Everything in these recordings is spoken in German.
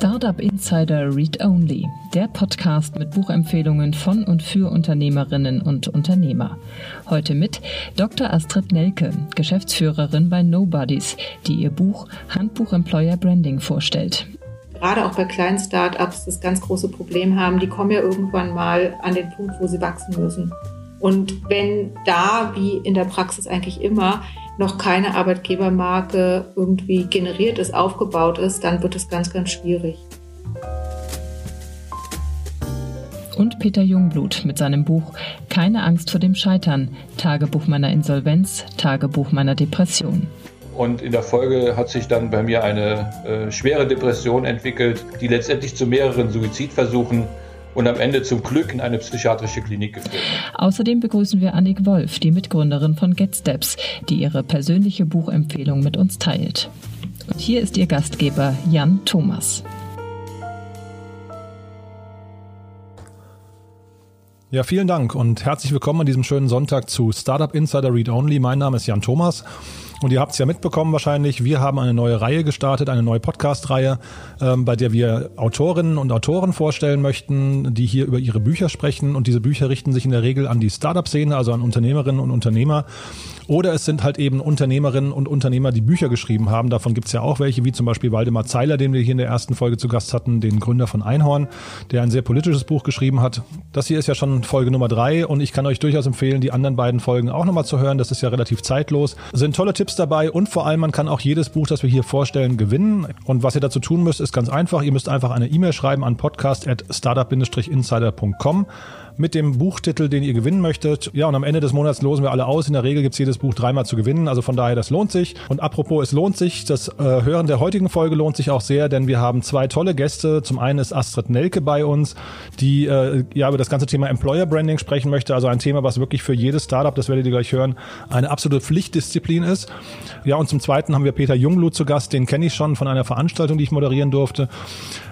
Startup Insider Read Only, der Podcast mit Buchempfehlungen von und für Unternehmerinnen und Unternehmer. Heute mit Dr. Astrid Nelke, Geschäftsführerin bei Nobodies, die ihr Buch Handbuch Employer Branding vorstellt. Gerade auch bei kleinen Startups das ganz große Problem haben, die kommen ja irgendwann mal an den Punkt, wo sie wachsen müssen. Und wenn da, wie in der Praxis eigentlich immer, noch keine Arbeitgebermarke irgendwie generiert ist, aufgebaut ist, dann wird es ganz, ganz schwierig. Und Peter Jungblut mit seinem Buch Keine Angst vor dem Scheitern, Tagebuch meiner Insolvenz, Tagebuch meiner Depression. Und in der Folge hat sich dann bei mir eine äh, schwere Depression entwickelt, die letztendlich zu mehreren Suizidversuchen und am Ende zum Glück in eine psychiatrische Klinik geführt. Außerdem begrüßen wir Annik Wolf, die Mitgründerin von GetSteps, die ihre persönliche Buchempfehlung mit uns teilt. Und hier ist ihr Gastgeber Jan Thomas. Ja, vielen Dank und herzlich willkommen an diesem schönen Sonntag zu Startup Insider Read Only. Mein Name ist Jan Thomas und ihr habt es ja mitbekommen wahrscheinlich, wir haben eine neue Reihe gestartet, eine neue Podcast-Reihe, ähm, bei der wir Autorinnen und Autoren vorstellen möchten, die hier über ihre Bücher sprechen. Und diese Bücher richten sich in der Regel an die Startup-Szene, also an Unternehmerinnen und Unternehmer. Oder es sind halt eben Unternehmerinnen und Unternehmer, die Bücher geschrieben haben. Davon gibt es ja auch welche, wie zum Beispiel Waldemar Zeiler, den wir hier in der ersten Folge zu Gast hatten, den Gründer von Einhorn, der ein sehr politisches Buch geschrieben hat. Das hier ist ja schon Folge Nummer drei und ich kann euch durchaus empfehlen, die anderen beiden Folgen auch nochmal zu hören. Das ist ja relativ zeitlos. Sind tolle Tipps dabei und vor allem man kann auch jedes Buch, das wir hier vorstellen, gewinnen. Und was ihr dazu tun müsst, ist ganz einfach. Ihr müsst einfach eine E-Mail schreiben an podcast.startup-insider.com mit dem Buchtitel, den ihr gewinnen möchtet. Ja, und am Ende des Monats losen wir alle aus. In der Regel gibt es jedes Buch dreimal zu gewinnen. Also von daher, das lohnt sich. Und apropos, es lohnt sich. Das äh, Hören der heutigen Folge lohnt sich auch sehr, denn wir haben zwei tolle Gäste. Zum einen ist Astrid Nelke bei uns, die äh, ja über das ganze Thema Employer Branding sprechen möchte. Also ein Thema, was wirklich für jedes Startup, das werdet ihr gleich hören, eine absolute Pflichtdisziplin ist. Ja, und zum zweiten haben wir Peter Jungblut zu Gast. Den kenne ich schon von einer Veranstaltung, die ich moderieren durfte.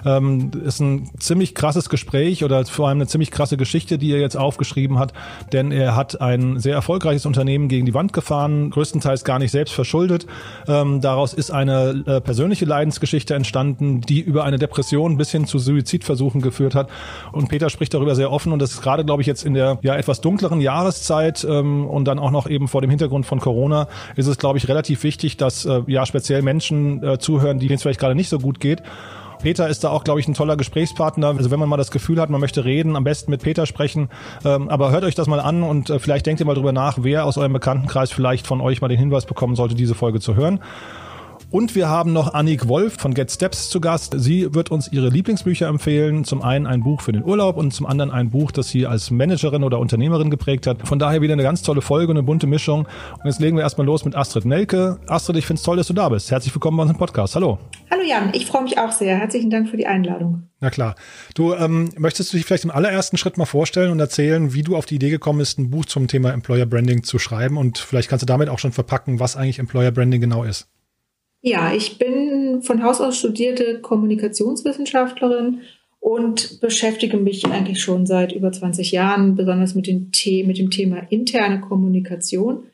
Ähm, ist ein ziemlich krasses Gespräch oder vor allem eine ziemlich krasse Geschichte, die er jetzt aufgeschrieben hat, denn er hat ein sehr erfolgreiches Unternehmen gegen die Wand gefahren, größtenteils gar nicht selbst verschuldet. Ähm, daraus ist eine äh, persönliche Leidensgeschichte entstanden, die über eine Depression bis hin zu Suizidversuchen geführt hat. Und Peter spricht darüber sehr offen und das ist gerade, glaube ich, jetzt in der ja etwas dunkleren Jahreszeit ähm, und dann auch noch eben vor dem Hintergrund von Corona ist es, glaube ich, relativ wichtig, dass äh, ja speziell Menschen äh, zuhören, denen es vielleicht gerade nicht so gut geht Peter ist da auch, glaube ich, ein toller Gesprächspartner. Also wenn man mal das Gefühl hat, man möchte reden, am besten mit Peter sprechen. Ähm, aber hört euch das mal an und äh, vielleicht denkt ihr mal drüber nach, wer aus eurem Bekanntenkreis vielleicht von euch mal den Hinweis bekommen sollte, diese Folge zu hören. Und wir haben noch Annik Wolf von Get Steps zu Gast. Sie wird uns ihre Lieblingsbücher empfehlen. Zum einen ein Buch für den Urlaub und zum anderen ein Buch, das sie als Managerin oder Unternehmerin geprägt hat. Von daher wieder eine ganz tolle Folge, eine bunte Mischung. Und jetzt legen wir erstmal los mit Astrid Nelke. Astrid, ich finde es toll, dass du da bist. Herzlich willkommen bei unserem Podcast. Hallo. Hallo Jan, ich freue mich auch sehr. Herzlichen Dank für die Einladung. Na klar. Du, ähm, möchtest du dich vielleicht im allerersten Schritt mal vorstellen und erzählen, wie du auf die Idee gekommen bist, ein Buch zum Thema Employer Branding zu schreiben? Und vielleicht kannst du damit auch schon verpacken, was eigentlich Employer Branding genau ist. Ja, ich bin von Haus aus studierte Kommunikationswissenschaftlerin und beschäftige mich eigentlich schon seit über 20 Jahren besonders mit dem, The mit dem Thema interne Kommunikation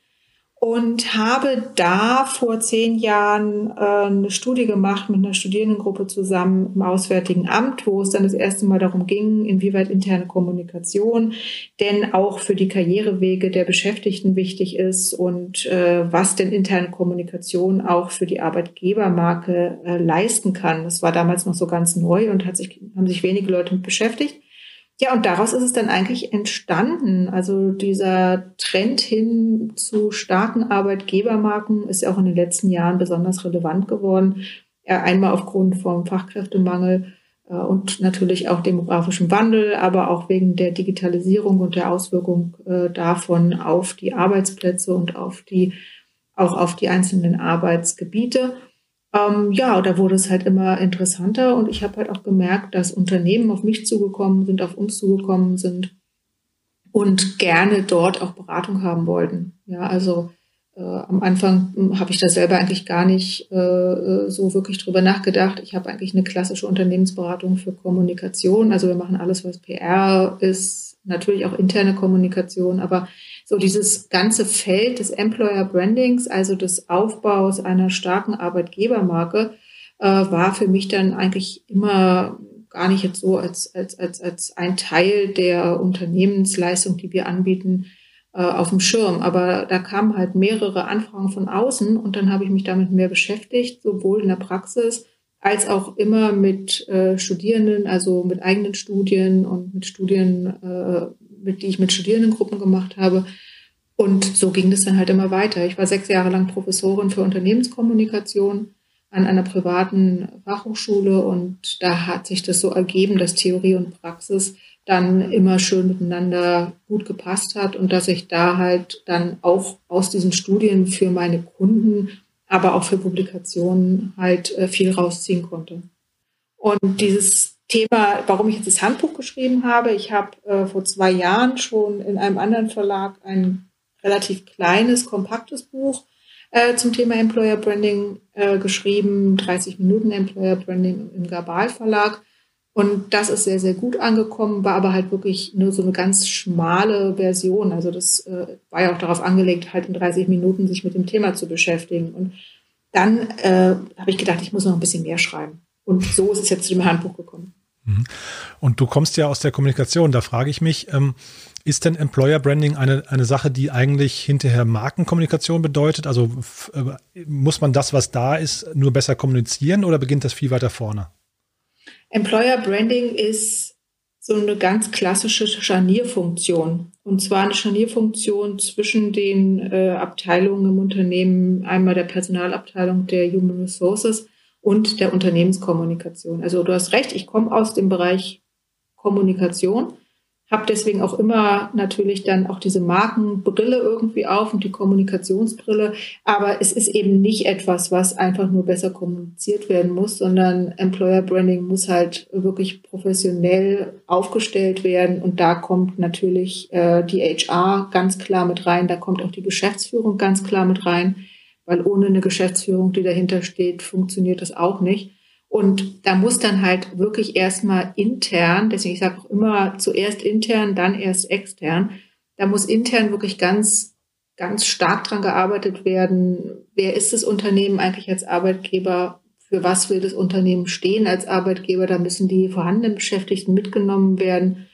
und habe da vor zehn Jahren äh, eine Studie gemacht mit einer Studierendengruppe zusammen im Auswärtigen Amt, wo es dann das erste Mal darum ging, inwieweit interne Kommunikation denn auch für die Karrierewege der Beschäftigten wichtig ist und äh, was denn interne Kommunikation auch für die Arbeitgebermarke äh, leisten kann. Das war damals noch so ganz neu und hat sich, haben sich wenige Leute mit beschäftigt. Ja, und daraus ist es dann eigentlich entstanden. Also dieser Trend hin zu starken Arbeitgebermarken ist ja auch in den letzten Jahren besonders relevant geworden. Einmal aufgrund vom Fachkräftemangel äh, und natürlich auch demografischem Wandel, aber auch wegen der Digitalisierung und der Auswirkung äh, davon auf die Arbeitsplätze und auf die, auch auf die einzelnen Arbeitsgebiete. Ähm, ja, da wurde es halt immer interessanter und ich habe halt auch gemerkt, dass Unternehmen auf mich zugekommen sind, auf uns zugekommen sind und gerne dort auch Beratung haben wollten. Ja, also äh, am Anfang hm, habe ich da selber eigentlich gar nicht äh, äh, so wirklich drüber nachgedacht. Ich habe eigentlich eine klassische Unternehmensberatung für Kommunikation. Also wir machen alles, was PR ist, natürlich auch interne Kommunikation, aber so dieses ganze Feld des Employer Brandings, also des Aufbaus einer starken Arbeitgebermarke, äh, war für mich dann eigentlich immer gar nicht jetzt so als, als, als, als ein Teil der Unternehmensleistung, die wir anbieten, äh, auf dem Schirm. Aber da kamen halt mehrere Anfragen von außen und dann habe ich mich damit mehr beschäftigt, sowohl in der Praxis als auch immer mit äh, Studierenden, also mit eigenen Studien und mit Studien, äh, mit, die ich mit Studierendengruppen gemacht habe. Und so ging das dann halt immer weiter. Ich war sechs Jahre lang Professorin für Unternehmenskommunikation an einer privaten Fachhochschule und da hat sich das so ergeben, dass Theorie und Praxis dann immer schön miteinander gut gepasst hat und dass ich da halt dann auch aus diesen Studien für meine Kunden, aber auch für Publikationen halt äh, viel rausziehen konnte. Und dieses Thema, warum ich jetzt das Handbuch geschrieben habe, ich habe äh, vor zwei Jahren schon in einem anderen Verlag ein relativ kleines, kompaktes Buch äh, zum Thema Employer Branding äh, geschrieben, 30 Minuten Employer Branding im Gabal Verlag. Und das ist sehr, sehr gut angekommen, war aber halt wirklich nur so eine ganz schmale Version. Also das äh, war ja auch darauf angelegt, halt in 30 Minuten sich mit dem Thema zu beschäftigen. Und dann äh, habe ich gedacht, ich muss noch ein bisschen mehr schreiben. Und so ist es jetzt zu dem Handbuch gekommen. Mhm. Und du kommst ja aus der Kommunikation. Da frage ich mich, ähm, ist denn Employer Branding eine, eine Sache, die eigentlich hinterher Markenkommunikation bedeutet? Also äh, muss man das, was da ist, nur besser kommunizieren oder beginnt das viel weiter vorne? Employer Branding ist so eine ganz klassische Scharnierfunktion. Und zwar eine Scharnierfunktion zwischen den äh, Abteilungen im Unternehmen, einmal der Personalabteilung der Human Resources und der Unternehmenskommunikation. Also du hast recht, ich komme aus dem Bereich Kommunikation habe deswegen auch immer natürlich dann auch diese Markenbrille irgendwie auf und die Kommunikationsbrille. Aber es ist eben nicht etwas, was einfach nur besser kommuniziert werden muss, sondern Employer Branding muss halt wirklich professionell aufgestellt werden. Und da kommt natürlich äh, die HR ganz klar mit rein. Da kommt auch die Geschäftsführung ganz klar mit rein, weil ohne eine Geschäftsführung, die dahinter steht, funktioniert das auch nicht. Und da muss dann halt wirklich erstmal intern, deswegen ich sage auch immer zuerst intern, dann erst extern, da muss intern wirklich ganz, ganz stark dran gearbeitet werden. Wer ist das Unternehmen eigentlich als Arbeitgeber? Für was will das Unternehmen stehen als Arbeitgeber? Da müssen die vorhandenen Beschäftigten mitgenommen werden.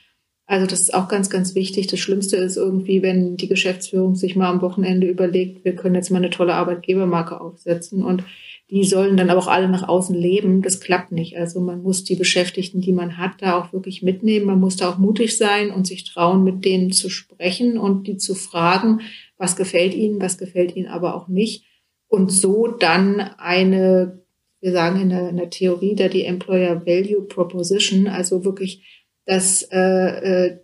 Also das ist auch ganz, ganz wichtig. Das Schlimmste ist irgendwie, wenn die Geschäftsführung sich mal am Wochenende überlegt, wir können jetzt mal eine tolle Arbeitgebermarke aufsetzen und die sollen dann aber auch alle nach außen leben. Das klappt nicht. Also man muss die Beschäftigten, die man hat, da auch wirklich mitnehmen. Man muss da auch mutig sein und sich trauen, mit denen zu sprechen und die zu fragen, was gefällt ihnen, was gefällt ihnen aber auch nicht. Und so dann eine, wir sagen in der, in der Theorie da die Employer Value Proposition, also wirklich das, äh, äh,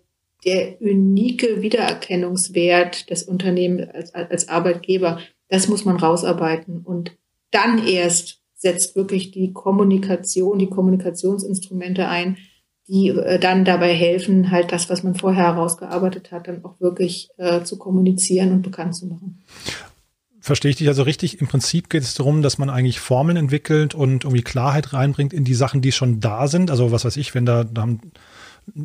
der unique Wiedererkennungswert des Unternehmens als, als Arbeitgeber, das muss man rausarbeiten. Und dann erst setzt wirklich die Kommunikation, die Kommunikationsinstrumente ein, die äh, dann dabei helfen, halt das, was man vorher herausgearbeitet hat, dann auch wirklich äh, zu kommunizieren und bekannt zu machen. Verstehe ich dich also richtig? Im Prinzip geht es darum, dass man eigentlich Formeln entwickelt und irgendwie Klarheit reinbringt in die Sachen, die schon da sind. Also was weiß ich, wenn da, da haben,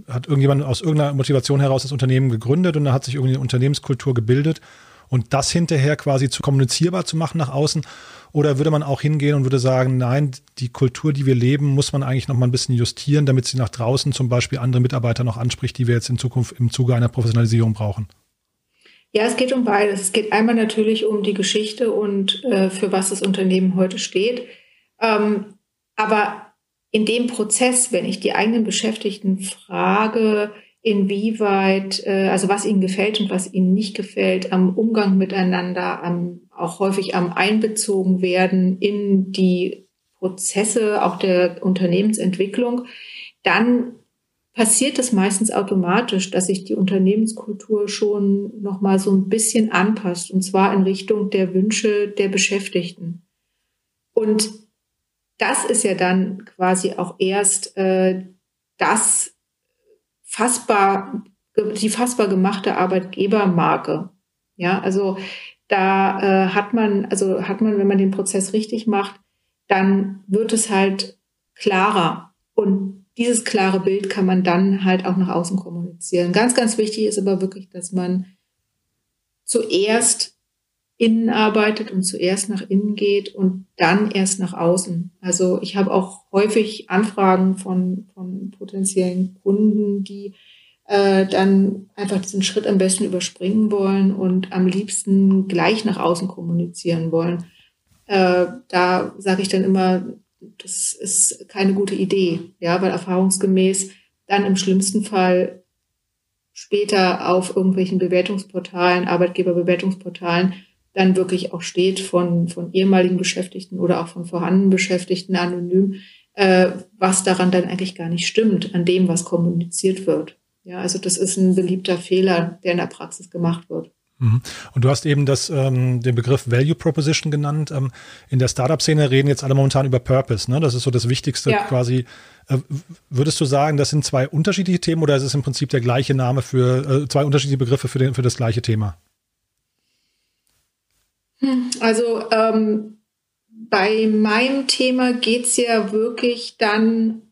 hat irgendjemand aus irgendeiner Motivation heraus das Unternehmen gegründet und da hat sich irgendwie eine Unternehmenskultur gebildet und das hinterher quasi zu kommunizierbar zu machen nach außen oder würde man auch hingehen und würde sagen, nein, die Kultur, die wir leben, muss man eigentlich noch mal ein bisschen justieren, damit sie nach draußen zum Beispiel andere Mitarbeiter noch anspricht, die wir jetzt in Zukunft im Zuge einer Professionalisierung brauchen? Ja, es geht um beides. Es geht einmal natürlich um die Geschichte und äh, für was das Unternehmen heute steht. Ähm, aber in dem Prozess, wenn ich die eigenen Beschäftigten frage, inwieweit, äh, also was ihnen gefällt und was ihnen nicht gefällt, am Umgang miteinander, am, auch häufig am Einbezogen werden in die Prozesse auch der Unternehmensentwicklung, dann passiert es meistens automatisch, dass sich die Unternehmenskultur schon noch mal so ein bisschen anpasst und zwar in Richtung der Wünsche der Beschäftigten. Und das ist ja dann quasi auch erst äh, das fassbar, die fassbar gemachte Arbeitgebermarke. Ja, also da äh, hat man, also hat man, wenn man den Prozess richtig macht, dann wird es halt klarer. Und dieses klare Bild kann man dann halt auch nach außen kommunizieren. Ganz, ganz wichtig ist aber wirklich, dass man zuerst innen arbeitet und zuerst nach innen geht und dann erst nach außen. Also ich habe auch häufig Anfragen von, von potenziellen Kunden, die äh, dann einfach diesen Schritt am besten überspringen wollen und am liebsten gleich nach außen kommunizieren wollen. Äh, da sage ich dann immer, das ist keine gute Idee, ja, weil erfahrungsgemäß dann im schlimmsten Fall später auf irgendwelchen Bewertungsportalen, Arbeitgeberbewertungsportalen, dann wirklich auch steht von, von ehemaligen Beschäftigten oder auch von vorhandenen Beschäftigten anonym, äh, was daran dann eigentlich gar nicht stimmt, an dem, was kommuniziert wird. Ja, also das ist ein beliebter Fehler, der in der Praxis gemacht wird. Mhm. Und du hast eben das, ähm, den Begriff Value Proposition genannt. Ähm, in der Startup-Szene reden jetzt alle momentan über Purpose. Ne? Das ist so das Wichtigste ja. quasi. Äh, würdest du sagen, das sind zwei unterschiedliche Themen oder ist es im Prinzip der gleiche Name für äh, zwei unterschiedliche Begriffe für, den, für das gleiche Thema? Also ähm, bei meinem Thema geht es ja wirklich dann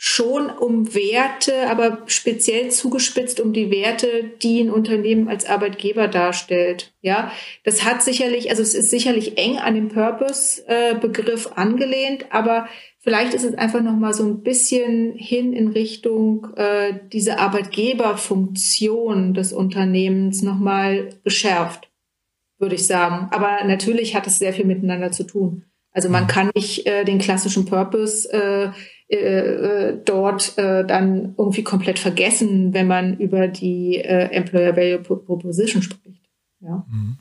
schon um Werte, aber speziell zugespitzt um die Werte, die ein Unternehmen als Arbeitgeber darstellt. Ja, das hat sicherlich, also es ist sicherlich eng an den Purpose-Begriff äh, angelehnt, aber vielleicht ist es einfach noch mal so ein bisschen hin in Richtung äh, diese Arbeitgeberfunktion des Unternehmens noch mal geschärft, würde ich sagen. Aber natürlich hat es sehr viel miteinander zu tun. Also man mhm. kann nicht äh, den klassischen Purpose äh, äh, äh, dort äh, dann irgendwie komplett vergessen, wenn man über die äh, Employer Value Proposition spricht. Ja. Mhm.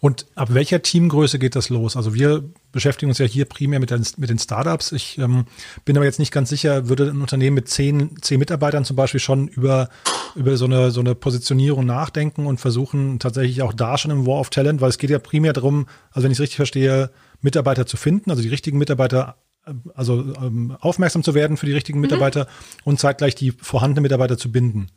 Und ab welcher Teamgröße geht das los? Also wir beschäftigen uns ja hier primär mit den, mit den Startups. Ich ähm, bin aber jetzt nicht ganz sicher, würde ein Unternehmen mit zehn, zehn Mitarbeitern zum Beispiel schon über, über so, eine, so eine Positionierung nachdenken und versuchen tatsächlich auch da schon im War of Talent, weil es geht ja primär darum, also wenn ich es richtig verstehe, Mitarbeiter zu finden, also die richtigen Mitarbeiter also ähm, aufmerksam zu werden für die richtigen mhm. Mitarbeiter mhm. und zeitgleich die vorhandenen Mitarbeiter zu binden.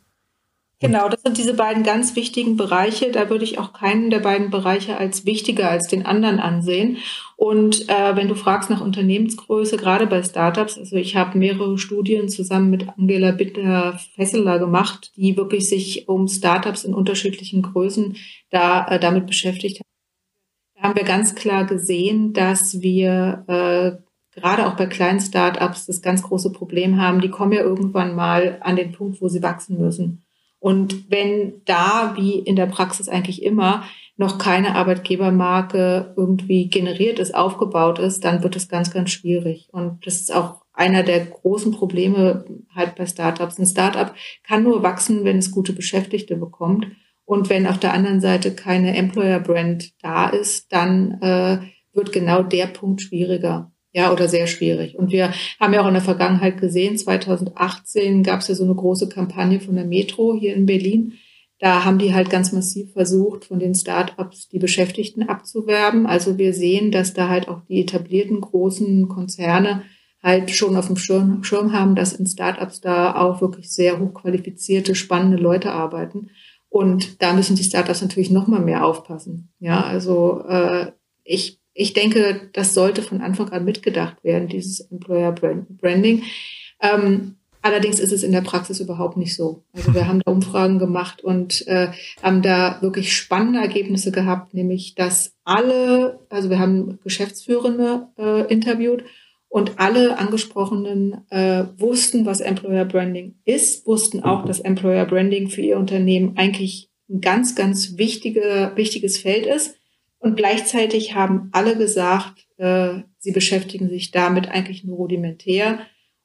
Genau, das sind diese beiden ganz wichtigen Bereiche. Da würde ich auch keinen der beiden Bereiche als wichtiger als den anderen ansehen. Und äh, wenn du fragst nach Unternehmensgröße, gerade bei Startups, also ich habe mehrere Studien zusammen mit Angela Bitter-Fesseler gemacht, die wirklich sich um Startups in unterschiedlichen Größen da äh, damit beschäftigt haben. Da haben wir ganz klar gesehen, dass wir äh, gerade auch bei kleinen Startups das ganz große Problem haben, die kommen ja irgendwann mal an den Punkt, wo sie wachsen müssen. Und wenn da, wie in der Praxis eigentlich immer, noch keine Arbeitgebermarke irgendwie generiert ist, aufgebaut ist, dann wird es ganz, ganz schwierig. Und das ist auch einer der großen Probleme halt bei Startups. Ein Startup kann nur wachsen, wenn es gute Beschäftigte bekommt. Und wenn auf der anderen Seite keine Employer Brand da ist, dann äh, wird genau der Punkt schwieriger. Ja, oder sehr schwierig. Und wir haben ja auch in der Vergangenheit gesehen, 2018 gab es ja so eine große Kampagne von der Metro hier in Berlin. Da haben die halt ganz massiv versucht, von den Start-ups die Beschäftigten abzuwerben. Also wir sehen, dass da halt auch die etablierten großen Konzerne halt schon auf dem Schirm, Schirm haben, dass in Start-ups da auch wirklich sehr hochqualifizierte, spannende Leute arbeiten. Und da müssen die Startups natürlich noch mal mehr aufpassen. Ja, also äh, ich ich denke, das sollte von Anfang an mitgedacht werden, dieses Employer Branding. Ähm, allerdings ist es in der Praxis überhaupt nicht so. Also wir haben da Umfragen gemacht und äh, haben da wirklich spannende Ergebnisse gehabt, nämlich dass alle, also wir haben Geschäftsführende äh, interviewt und alle Angesprochenen äh, wussten, was Employer Branding ist, wussten auch, dass Employer Branding für ihr Unternehmen eigentlich ein ganz, ganz wichtige, wichtiges Feld ist und gleichzeitig haben alle gesagt, äh, sie beschäftigen sich damit eigentlich nur rudimentär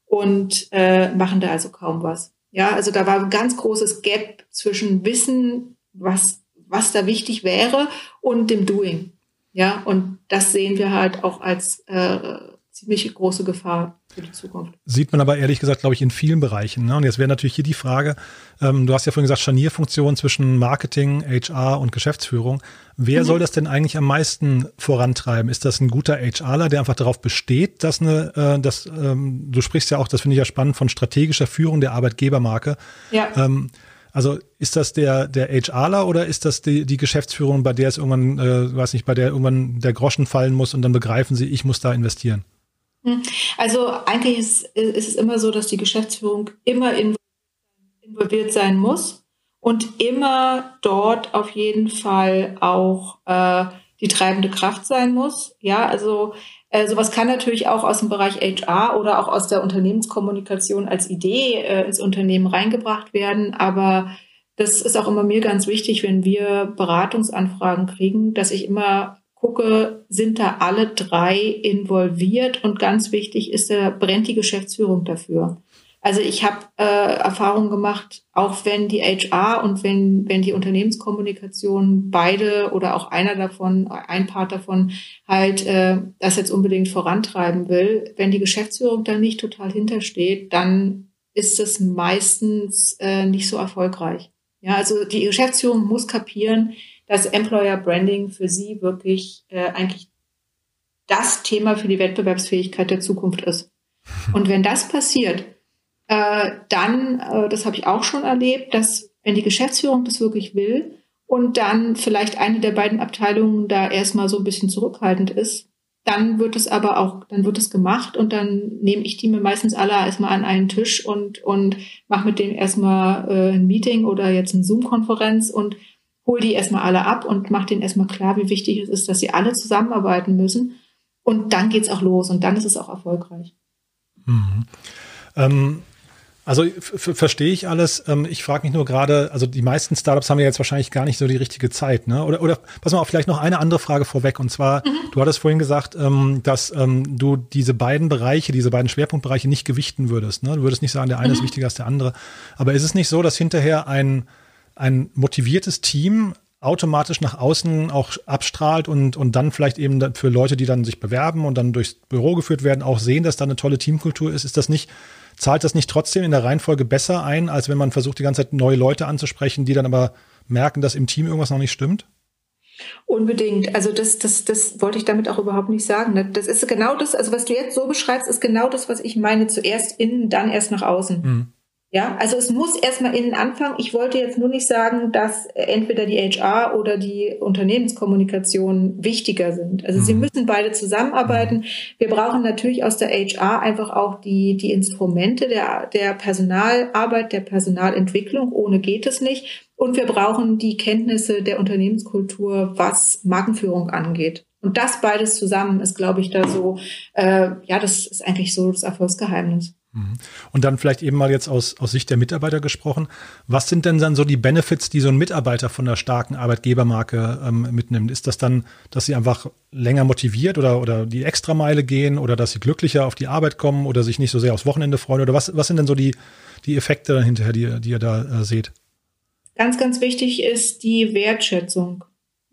und äh, machen da also kaum was. Ja, also da war ein ganz großes Gap zwischen Wissen, was, was da wichtig wäre und dem Doing. Ja, und das sehen wir halt auch als äh, ziemlich große Gefahr für die Zukunft. Sieht man aber ehrlich gesagt, glaube ich, in vielen Bereichen. Ne? Und jetzt wäre natürlich hier die Frage, ähm, du hast ja vorhin gesagt, Scharnierfunktion zwischen Marketing, HR und Geschäftsführung. Wer mhm. soll das denn eigentlich am meisten vorantreiben? Ist das ein guter HRler, der einfach darauf besteht, dass eine, äh, dass, ähm, du sprichst ja auch, das finde ich ja spannend, von strategischer Führung der Arbeitgebermarke. Ja. Ähm, also ist das der, der HRler oder ist das die, die Geschäftsführung, bei der es irgendwann, äh, weiß nicht, bei der irgendwann der Groschen fallen muss und dann begreifen sie, ich muss da investieren? Hm. Also eigentlich ist, ist es immer so, dass die Geschäftsführung immer involviert sein muss und immer dort auf jeden Fall auch äh, die treibende Kraft sein muss. Ja, also äh, sowas kann natürlich auch aus dem Bereich HR oder auch aus der Unternehmenskommunikation als Idee äh, ins Unternehmen reingebracht werden. Aber das ist auch immer mir ganz wichtig, wenn wir Beratungsanfragen kriegen, dass ich immer gucke, sind da alle drei involviert und ganz wichtig ist, da brennt die Geschäftsführung dafür. Also ich habe äh, Erfahrungen gemacht, auch wenn die HR und wenn, wenn die Unternehmenskommunikation beide oder auch einer davon, ein Part davon halt äh, das jetzt unbedingt vorantreiben will, wenn die Geschäftsführung da nicht total hintersteht, dann ist es meistens äh, nicht so erfolgreich. Ja, also die Geschäftsführung muss kapieren, dass Employer Branding für sie wirklich äh, eigentlich das Thema für die Wettbewerbsfähigkeit der Zukunft ist. Und wenn das passiert, äh, dann, äh, das habe ich auch schon erlebt, dass wenn die Geschäftsführung das wirklich will und dann vielleicht eine der beiden Abteilungen da erstmal so ein bisschen zurückhaltend ist, dann wird es aber auch, dann wird es gemacht und dann nehme ich die mir meistens alle erstmal an einen Tisch und, und mache mit denen erstmal äh, ein Meeting oder jetzt eine Zoom-Konferenz und hole die erstmal alle ab und mache denen erstmal klar, wie wichtig es ist, dass sie alle zusammenarbeiten müssen. Und dann geht's auch los und dann ist es auch erfolgreich. Mhm. Ähm, also verstehe ich alles. Ähm, ich frage mich nur gerade, also die meisten Startups haben ja jetzt wahrscheinlich gar nicht so die richtige Zeit, ne? Oder, oder pass mal auf, vielleicht noch eine andere Frage vorweg. Und zwar, mhm. du hattest vorhin gesagt, ähm, dass ähm, du diese beiden Bereiche, diese beiden Schwerpunktbereiche nicht gewichten würdest. Ne? Du würdest nicht sagen, der eine mhm. ist wichtiger als der andere. Aber ist es nicht so, dass hinterher ein, ein motiviertes Team automatisch nach außen auch abstrahlt und, und dann vielleicht eben für Leute, die dann sich bewerben und dann durchs Büro geführt werden, auch sehen, dass da eine tolle Teamkultur ist? Ist das nicht zahlt das nicht trotzdem in der Reihenfolge besser ein, als wenn man versucht, die ganze Zeit neue Leute anzusprechen, die dann aber merken, dass im Team irgendwas noch nicht stimmt? Unbedingt. Also das, das, das wollte ich damit auch überhaupt nicht sagen. Ne? Das ist genau das, also was du jetzt so beschreibst, ist genau das, was ich meine. Zuerst innen, dann erst nach außen. Mhm. Ja, also es muss erstmal innen anfangen. Ich wollte jetzt nur nicht sagen, dass entweder die HR oder die Unternehmenskommunikation wichtiger sind. Also mhm. sie müssen beide zusammenarbeiten. Wir brauchen natürlich aus der HR einfach auch die, die Instrumente der, der Personalarbeit, der Personalentwicklung. Ohne geht es nicht. Und wir brauchen die Kenntnisse der Unternehmenskultur, was Markenführung angeht. Und das beides zusammen ist, glaube ich, da so, äh, ja, das ist eigentlich so das Erfolgsgeheimnis. Mhm. Und dann vielleicht eben mal jetzt aus, aus Sicht der Mitarbeiter gesprochen. Was sind denn dann so die Benefits, die so ein Mitarbeiter von einer starken Arbeitgebermarke ähm, mitnimmt? Ist das dann, dass sie einfach länger motiviert oder, oder die Extrameile gehen oder dass sie glücklicher auf die Arbeit kommen oder sich nicht so sehr aufs Wochenende freuen? Oder was, was sind denn so die, die Effekte hinterher, die, die ihr da äh, seht? Ganz, ganz wichtig ist die Wertschätzung.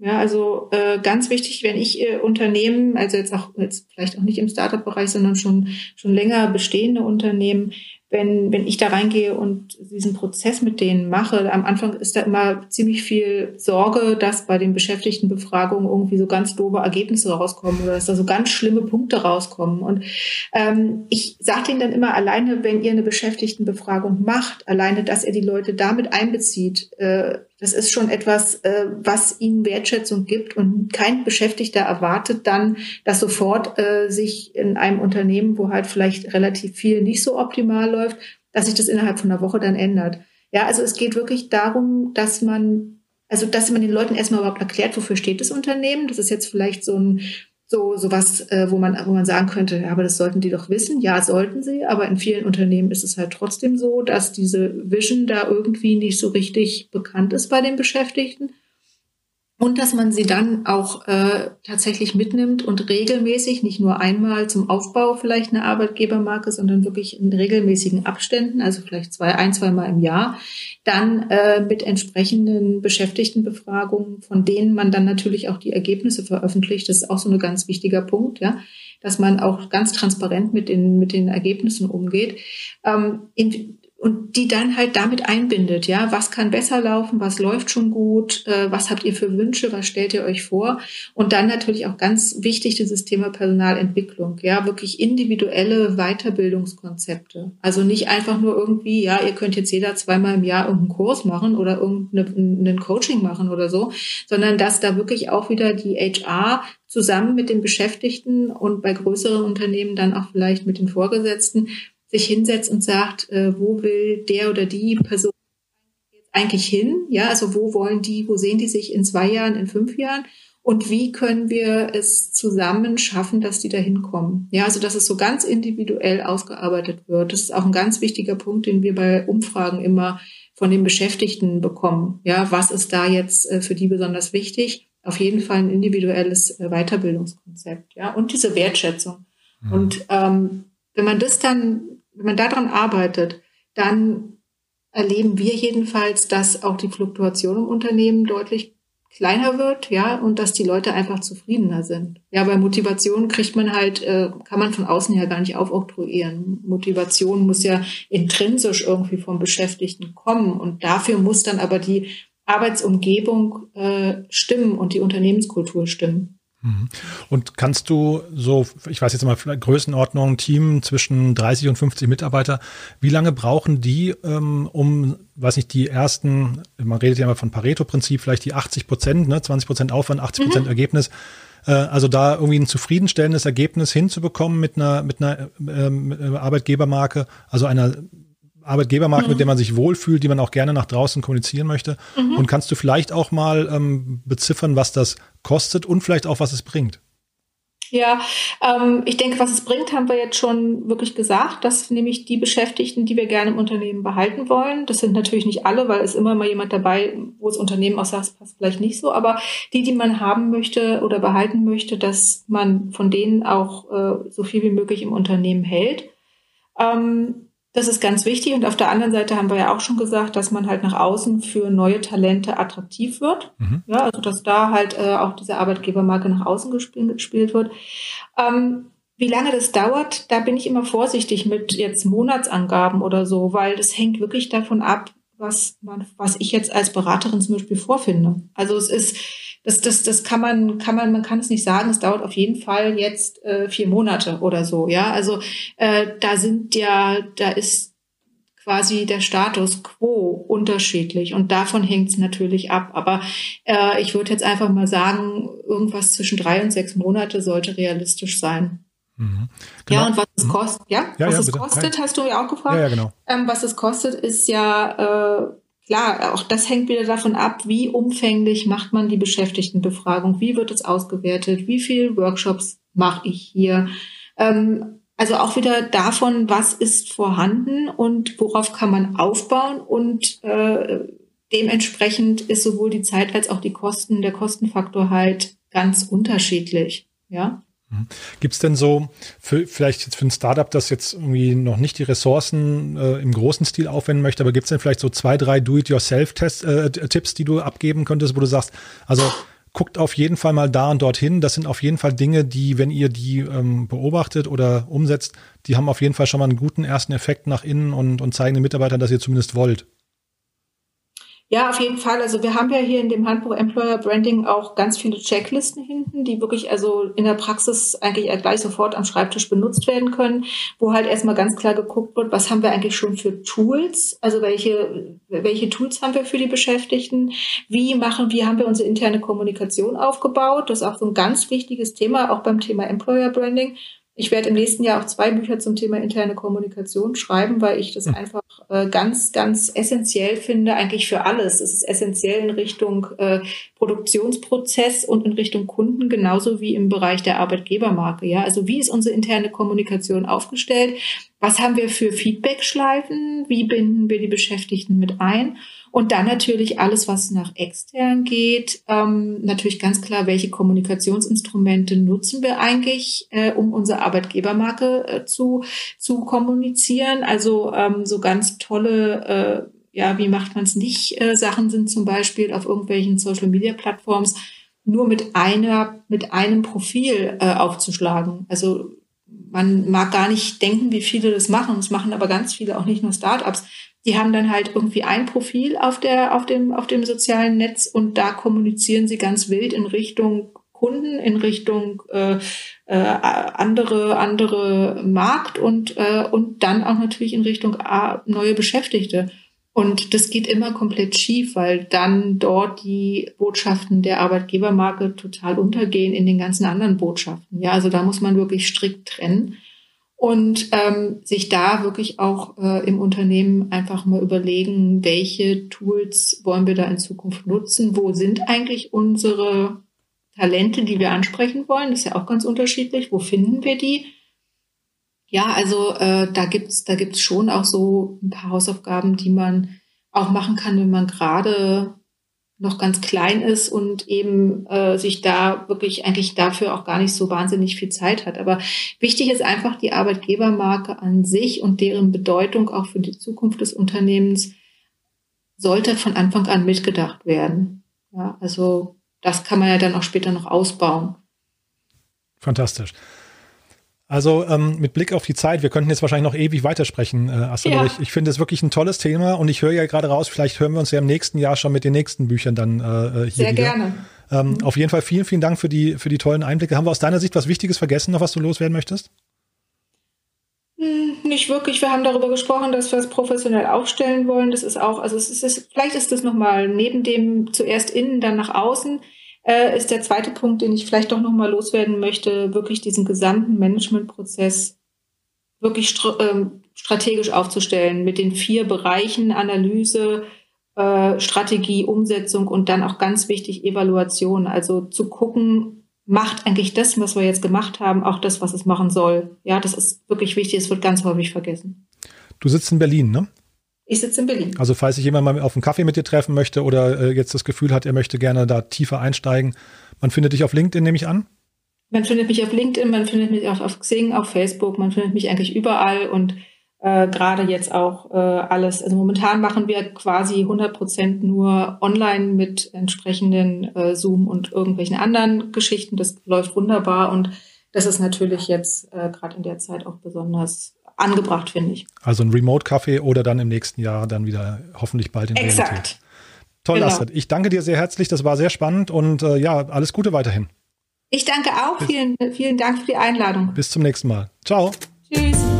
Ja, also äh, ganz wichtig, wenn ich äh, Unternehmen, also jetzt auch jetzt vielleicht auch nicht im Startup-Bereich, sondern schon schon länger bestehende Unternehmen, wenn, wenn ich da reingehe und diesen Prozess mit denen mache, am Anfang ist da immer ziemlich viel Sorge, dass bei den Beschäftigtenbefragungen irgendwie so ganz doofe Ergebnisse rauskommen oder dass da so ganz schlimme Punkte rauskommen. Und ähm, ich sage denen dann immer, alleine, wenn ihr eine Beschäftigtenbefragung macht, alleine, dass ihr die Leute damit einbezieht, äh, das ist schon etwas, äh, was ihnen Wertschätzung gibt und kein Beschäftigter erwartet dann, dass sofort äh, sich in einem Unternehmen, wo halt vielleicht relativ viel nicht so optimal läuft, dass sich das innerhalb von einer Woche dann ändert. Ja, also es geht wirklich darum, dass man, also dass man den Leuten erstmal überhaupt erklärt, wofür steht das Unternehmen. Das ist jetzt vielleicht so ein so so was, äh, wo man wo man sagen könnte, ja, aber das sollten die doch wissen. Ja, sollten sie, aber in vielen Unternehmen ist es halt trotzdem so, dass diese Vision da irgendwie nicht so richtig bekannt ist bei den Beschäftigten und dass man sie dann auch äh, tatsächlich mitnimmt und regelmäßig, nicht nur einmal zum Aufbau vielleicht eine Arbeitgebermarke, sondern wirklich in regelmäßigen Abständen, also vielleicht zwei, ein, zwei Mal im Jahr, dann äh, mit entsprechenden Beschäftigtenbefragungen, von denen man dann natürlich auch die Ergebnisse veröffentlicht. Das ist auch so ein ganz wichtiger Punkt, ja, dass man auch ganz transparent mit den mit den Ergebnissen umgeht. Ähm, in, und die dann halt damit einbindet, ja, was kann besser laufen, was läuft schon gut, äh, was habt ihr für Wünsche, was stellt ihr euch vor? Und dann natürlich auch ganz wichtig dieses Thema Personalentwicklung, ja, wirklich individuelle Weiterbildungskonzepte, also nicht einfach nur irgendwie, ja, ihr könnt jetzt jeder zweimal im Jahr irgendeinen Kurs machen oder irgendeinen Coaching machen oder so, sondern dass da wirklich auch wieder die HR zusammen mit den Beschäftigten und bei größeren Unternehmen dann auch vielleicht mit den Vorgesetzten sich hinsetzt und sagt, äh, wo will der oder die Person eigentlich hin? Ja, also wo wollen die, wo sehen die sich in zwei Jahren, in fünf Jahren? Und wie können wir es zusammen schaffen, dass die da hinkommen? Ja, also dass es so ganz individuell ausgearbeitet wird. Das ist auch ein ganz wichtiger Punkt, den wir bei Umfragen immer von den Beschäftigten bekommen. Ja, was ist da jetzt äh, für die besonders wichtig? Auf jeden Fall ein individuelles äh, Weiterbildungskonzept. Ja, und diese Wertschätzung. Mhm. Und ähm, wenn man das dann, wenn man daran arbeitet, dann erleben wir jedenfalls, dass auch die Fluktuation im Unternehmen deutlich kleiner wird, ja, und dass die Leute einfach zufriedener sind. Ja, bei Motivation kriegt man halt, äh, kann man von außen her gar nicht aufoktroyieren. Motivation muss ja intrinsisch irgendwie vom Beschäftigten kommen und dafür muss dann aber die Arbeitsumgebung äh, stimmen und die Unternehmenskultur stimmen. Mhm. Und kannst du so, ich weiß jetzt mal, Größenordnung, Team zwischen 30 und 50 Mitarbeiter, wie lange brauchen die, ähm, um, weiß nicht, die ersten, man redet ja immer von Pareto-Prinzip, vielleicht die 80 Prozent, ne, 20 Prozent Aufwand, 80 Prozent mhm. Ergebnis, äh, also da irgendwie ein zufriedenstellendes Ergebnis hinzubekommen mit einer, mit einer ähm, äh, Arbeitgebermarke, also einer Arbeitgebermarke, mhm. mit der man sich wohlfühlt, die man auch gerne nach draußen kommunizieren möchte. Mhm. Und kannst du vielleicht auch mal ähm, beziffern, was das kostet und vielleicht auch, was es bringt? Ja, ähm, ich denke, was es bringt, haben wir jetzt schon wirklich gesagt. Das sind nämlich die Beschäftigten, die wir gerne im Unternehmen behalten wollen. Das sind natürlich nicht alle, weil es immer mal jemand dabei, wo das Unternehmen auch sagt, es passt vielleicht nicht so. Aber die, die man haben möchte oder behalten möchte, dass man von denen auch äh, so viel wie möglich im Unternehmen hält. Ähm, das ist ganz wichtig. Und auf der anderen Seite haben wir ja auch schon gesagt, dass man halt nach außen für neue Talente attraktiv wird. Mhm. Ja, also dass da halt äh, auch diese Arbeitgebermarke nach außen gespielt, gespielt wird. Ähm, wie lange das dauert, da bin ich immer vorsichtig mit jetzt Monatsangaben oder so, weil das hängt wirklich davon ab, was man, was ich jetzt als Beraterin zum Beispiel vorfinde. Also es ist, das, das, das kann man, kann man, man kann es nicht sagen. Es dauert auf jeden Fall jetzt äh, vier Monate oder so. Ja, also äh, da sind ja, da ist quasi der Status quo unterschiedlich und davon hängt es natürlich ab. Aber äh, ich würde jetzt einfach mal sagen, irgendwas zwischen drei und sechs Monate sollte realistisch sein. Mhm. Genau. Ja, und was es mhm. kostet, ja, ja was ja, es bitte. kostet, hast du mir auch gefragt. Ja, ja genau. Ähm, was es kostet, ist ja äh, Klar, auch das hängt wieder davon ab, wie umfänglich macht man die Beschäftigtenbefragung, wie wird es ausgewertet, wie viele Workshops mache ich hier. Ähm, also auch wieder davon, was ist vorhanden und worauf kann man aufbauen und äh, dementsprechend ist sowohl die Zeit als auch die Kosten, der Kostenfaktor halt ganz unterschiedlich. Ja. Mhm. Gibt es denn so, für, vielleicht jetzt für ein Startup, das jetzt irgendwie noch nicht die Ressourcen äh, im großen Stil aufwenden möchte, aber gibt es denn vielleicht so zwei, drei Do-it-yourself-Tipps, äh, die du abgeben könntest, wo du sagst, also guckt auf jeden Fall mal da und dorthin. Das sind auf jeden Fall Dinge, die, wenn ihr die ähm, beobachtet oder umsetzt, die haben auf jeden Fall schon mal einen guten ersten Effekt nach innen und, und zeigen den Mitarbeitern, dass ihr zumindest wollt. Ja, auf jeden Fall. Also wir haben ja hier in dem Handbuch Employer Branding auch ganz viele Checklisten hinten, die wirklich also in der Praxis eigentlich gleich sofort am Schreibtisch benutzt werden können, wo halt erstmal ganz klar geguckt wird, was haben wir eigentlich schon für Tools, also welche, welche Tools haben wir für die Beschäftigten, wie machen, wie haben wir unsere interne Kommunikation aufgebaut. Das ist auch so ein ganz wichtiges Thema, auch beim Thema Employer Branding. Ich werde im nächsten Jahr auch zwei Bücher zum Thema interne Kommunikation schreiben, weil ich das hm. einfach äh, ganz, ganz essentiell finde, eigentlich für alles. Es ist essentiell in Richtung äh, Produktionsprozess und in Richtung Kunden, genauso wie im Bereich der Arbeitgebermarke. Ja, also wie ist unsere interne Kommunikation aufgestellt? Was haben wir für Feedbackschleifen? Wie binden wir die Beschäftigten mit ein? Und dann natürlich alles, was nach extern geht. Ähm, natürlich ganz klar, welche Kommunikationsinstrumente nutzen wir eigentlich, äh, um unsere Arbeitgebermarke äh, zu, zu kommunizieren. Also ähm, so ganz tolle, äh, ja, wie macht man es nicht? Äh, Sachen sind zum Beispiel auf irgendwelchen Social-Media-Plattforms nur mit einer, mit einem Profil äh, aufzuschlagen. Also man mag gar nicht denken, wie viele das machen. Das machen aber ganz viele, auch nicht nur Startups die haben dann halt irgendwie ein Profil auf der, auf dem, auf dem sozialen Netz und da kommunizieren sie ganz wild in Richtung Kunden, in Richtung äh, äh, andere, andere Markt und, äh, und dann auch natürlich in Richtung äh, neue Beschäftigte. Und das geht immer komplett schief, weil dann dort die Botschaften der Arbeitgebermarke total untergehen in den ganzen anderen Botschaften. Ja, also da muss man wirklich strikt trennen. Und ähm, sich da wirklich auch äh, im Unternehmen einfach mal überlegen, welche Tools wollen wir da in Zukunft nutzen, wo sind eigentlich unsere Talente, die wir ansprechen wollen, das ist ja auch ganz unterschiedlich, wo finden wir die? Ja, also äh, da gibt's da gibt's schon auch so ein paar Hausaufgaben, die man auch machen kann, wenn man gerade noch ganz klein ist und eben äh, sich da wirklich eigentlich dafür auch gar nicht so wahnsinnig viel Zeit hat. Aber wichtig ist einfach die Arbeitgebermarke an sich und deren Bedeutung auch für die Zukunft des Unternehmens sollte von Anfang an mitgedacht werden. Ja, also das kann man ja dann auch später noch ausbauen. Fantastisch. Also ähm, mit Blick auf die Zeit, wir könnten jetzt wahrscheinlich noch ewig weitersprechen, äh, Astrid. Ja. Ich, ich finde es wirklich ein tolles Thema und ich höre ja gerade raus, vielleicht hören wir uns ja im nächsten Jahr schon mit den nächsten Büchern dann äh, äh hier Sehr wieder. gerne. Ähm, mhm. Auf jeden Fall vielen, vielen Dank für die, für die tollen Einblicke. Haben wir aus deiner Sicht was Wichtiges vergessen, noch was du loswerden möchtest? Hm, nicht wirklich. Wir haben darüber gesprochen, dass wir es professionell aufstellen wollen. Das ist auch, also es ist, vielleicht ist das nochmal neben dem zuerst innen, dann nach außen äh, ist der zweite Punkt, den ich vielleicht doch nochmal loswerden möchte, wirklich diesen gesamten Managementprozess wirklich st ähm, strategisch aufzustellen mit den vier Bereichen Analyse, äh, Strategie, Umsetzung und dann auch ganz wichtig Evaluation. Also zu gucken, macht eigentlich das, was wir jetzt gemacht haben, auch das, was es machen soll. Ja, das ist wirklich wichtig. Es wird ganz häufig vergessen. Du sitzt in Berlin, ne? Ich sitze in Berlin. Also falls sich jemand mal auf einen Kaffee mit dir treffen möchte oder äh, jetzt das Gefühl hat, er möchte gerne da tiefer einsteigen, man findet dich auf LinkedIn, nehme ich an? Man findet mich auf LinkedIn, man findet mich auch auf Xing, auf Facebook, man findet mich eigentlich überall und äh, gerade jetzt auch äh, alles. Also momentan machen wir quasi 100 Prozent nur online mit entsprechenden äh, Zoom und irgendwelchen anderen Geschichten. Das läuft wunderbar und das ist natürlich jetzt äh, gerade in der Zeit auch besonders angebracht, finde ich. Also ein Remote-Café oder dann im nächsten Jahr dann wieder hoffentlich bald in Exakt. Realität. Toll, genau. Astrid. Ich danke dir sehr herzlich. Das war sehr spannend und äh, ja, alles Gute weiterhin. Ich danke auch. Vielen, vielen Dank für die Einladung. Bis zum nächsten Mal. Ciao. Tschüss.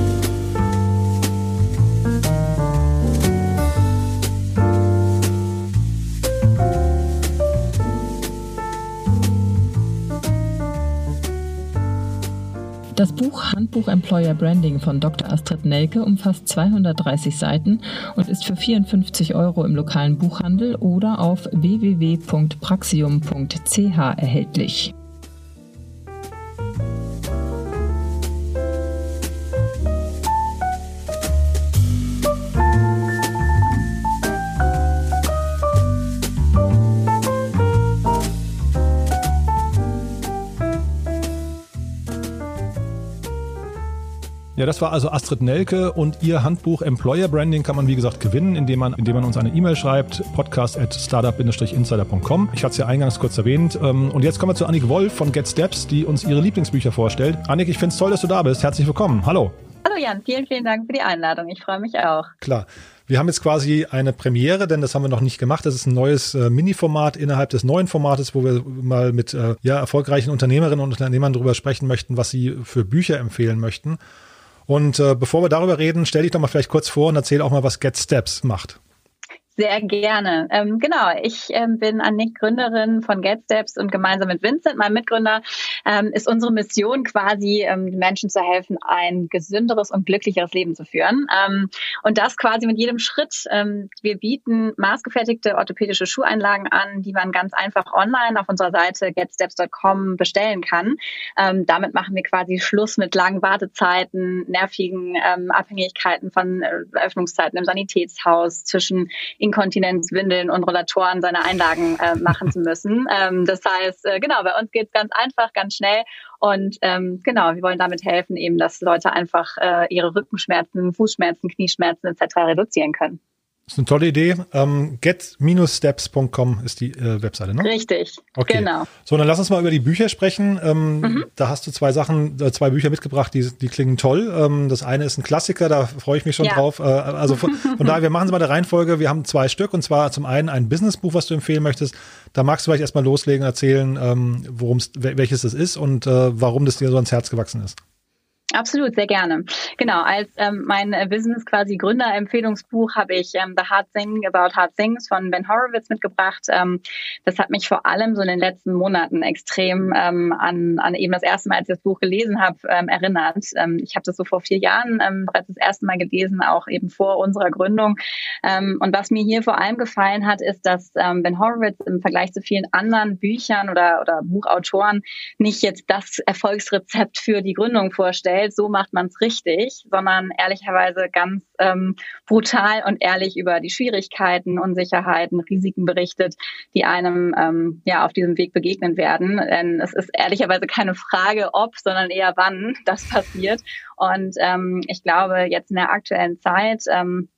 Das Buch Handbuch Employer Branding von Dr. Astrid Nelke umfasst 230 Seiten und ist für 54 Euro im lokalen Buchhandel oder auf www.praxium.ch erhältlich. Ja, das war also Astrid Nelke und ihr Handbuch Employer Branding kann man wie gesagt gewinnen, indem man, indem man uns eine E-Mail schreibt, podcast at startup-insider.com. Ich hatte es ja eingangs kurz erwähnt. Ähm, und jetzt kommen wir zu Annik Wolf von Get Steps, die uns ihre Lieblingsbücher vorstellt. Annik, ich finde es toll, dass du da bist. Herzlich willkommen. Hallo. Hallo Jan, vielen, vielen Dank für die Einladung. Ich freue mich auch. Klar. Wir haben jetzt quasi eine Premiere, denn das haben wir noch nicht gemacht. Das ist ein neues äh, Mini-Format innerhalb des neuen Formates, wo wir mal mit äh, ja, erfolgreichen Unternehmerinnen und Unternehmern darüber sprechen möchten, was sie für Bücher empfehlen möchten. Und äh, bevor wir darüber reden, stell dich doch mal vielleicht kurz vor und erzähl auch mal, was Get Steps macht. Sehr gerne. Ähm, genau, ich ähm, bin Annick, Gründerin von GetSteps und gemeinsam mit Vincent, meinem Mitgründer, ähm, ist unsere Mission quasi, ähm, Menschen zu helfen, ein gesünderes und glücklicheres Leben zu führen. Ähm, und das quasi mit jedem Schritt. Ähm, wir bieten maßgefertigte orthopädische Schuheinlagen an, die man ganz einfach online auf unserer Seite getsteps.com bestellen kann. Ähm, damit machen wir quasi Schluss mit langen Wartezeiten, nervigen ähm, Abhängigkeiten von äh, Öffnungszeiten im Sanitätshaus zwischen Inkontinenzwindeln und Rollatoren seine Einlagen äh, machen zu müssen. Ähm, das heißt, äh, genau, bei uns geht's ganz einfach, ganz schnell. Und ähm, genau, wir wollen damit helfen, eben, dass Leute einfach äh, ihre Rückenschmerzen, Fußschmerzen, Knieschmerzen etc. reduzieren können. Das ist eine tolle Idee. Ähm, get-steps.com ist die äh, Webseite, ne? Richtig, okay. genau. So, dann lass uns mal über die Bücher sprechen. Ähm, mhm. Da hast du zwei Sachen, äh, zwei Bücher mitgebracht, die, die klingen toll. Ähm, das eine ist ein Klassiker, da freue ich mich schon ja. drauf. Äh, also von, von daher, wir machen es mal der Reihenfolge. Wir haben zwei Stück und zwar zum einen ein Businessbuch, was du empfehlen möchtest. Da magst du vielleicht erstmal loslegen, erzählen, ähm, worum welches es ist und äh, warum das dir so ans Herz gewachsen ist. Absolut, sehr gerne. Genau, als ähm, mein äh, Business quasi Gründerempfehlungsbuch habe ich ähm, The Hard Thing About Hard Things von Ben Horowitz mitgebracht. Ähm, das hat mich vor allem so in den letzten Monaten extrem ähm, an, an eben das erste Mal, als ich das Buch gelesen habe, ähm, erinnert. Ähm, ich habe das so vor vier Jahren ähm, bereits das erste Mal gelesen, auch eben vor unserer Gründung. Ähm, und was mir hier vor allem gefallen hat, ist, dass ähm, Ben Horowitz im Vergleich zu vielen anderen Büchern oder, oder Buchautoren nicht jetzt das Erfolgsrezept für die Gründung vorstellt, Welt, so macht man es richtig, sondern ehrlicherweise ganz ähm, brutal und ehrlich über die Schwierigkeiten, Unsicherheiten, Risiken berichtet, die einem ähm, ja auf diesem Weg begegnen werden. Denn es ist ehrlicherweise keine Frage, ob, sondern eher wann das passiert. Und ähm, ich glaube, jetzt in der aktuellen Zeit ähm,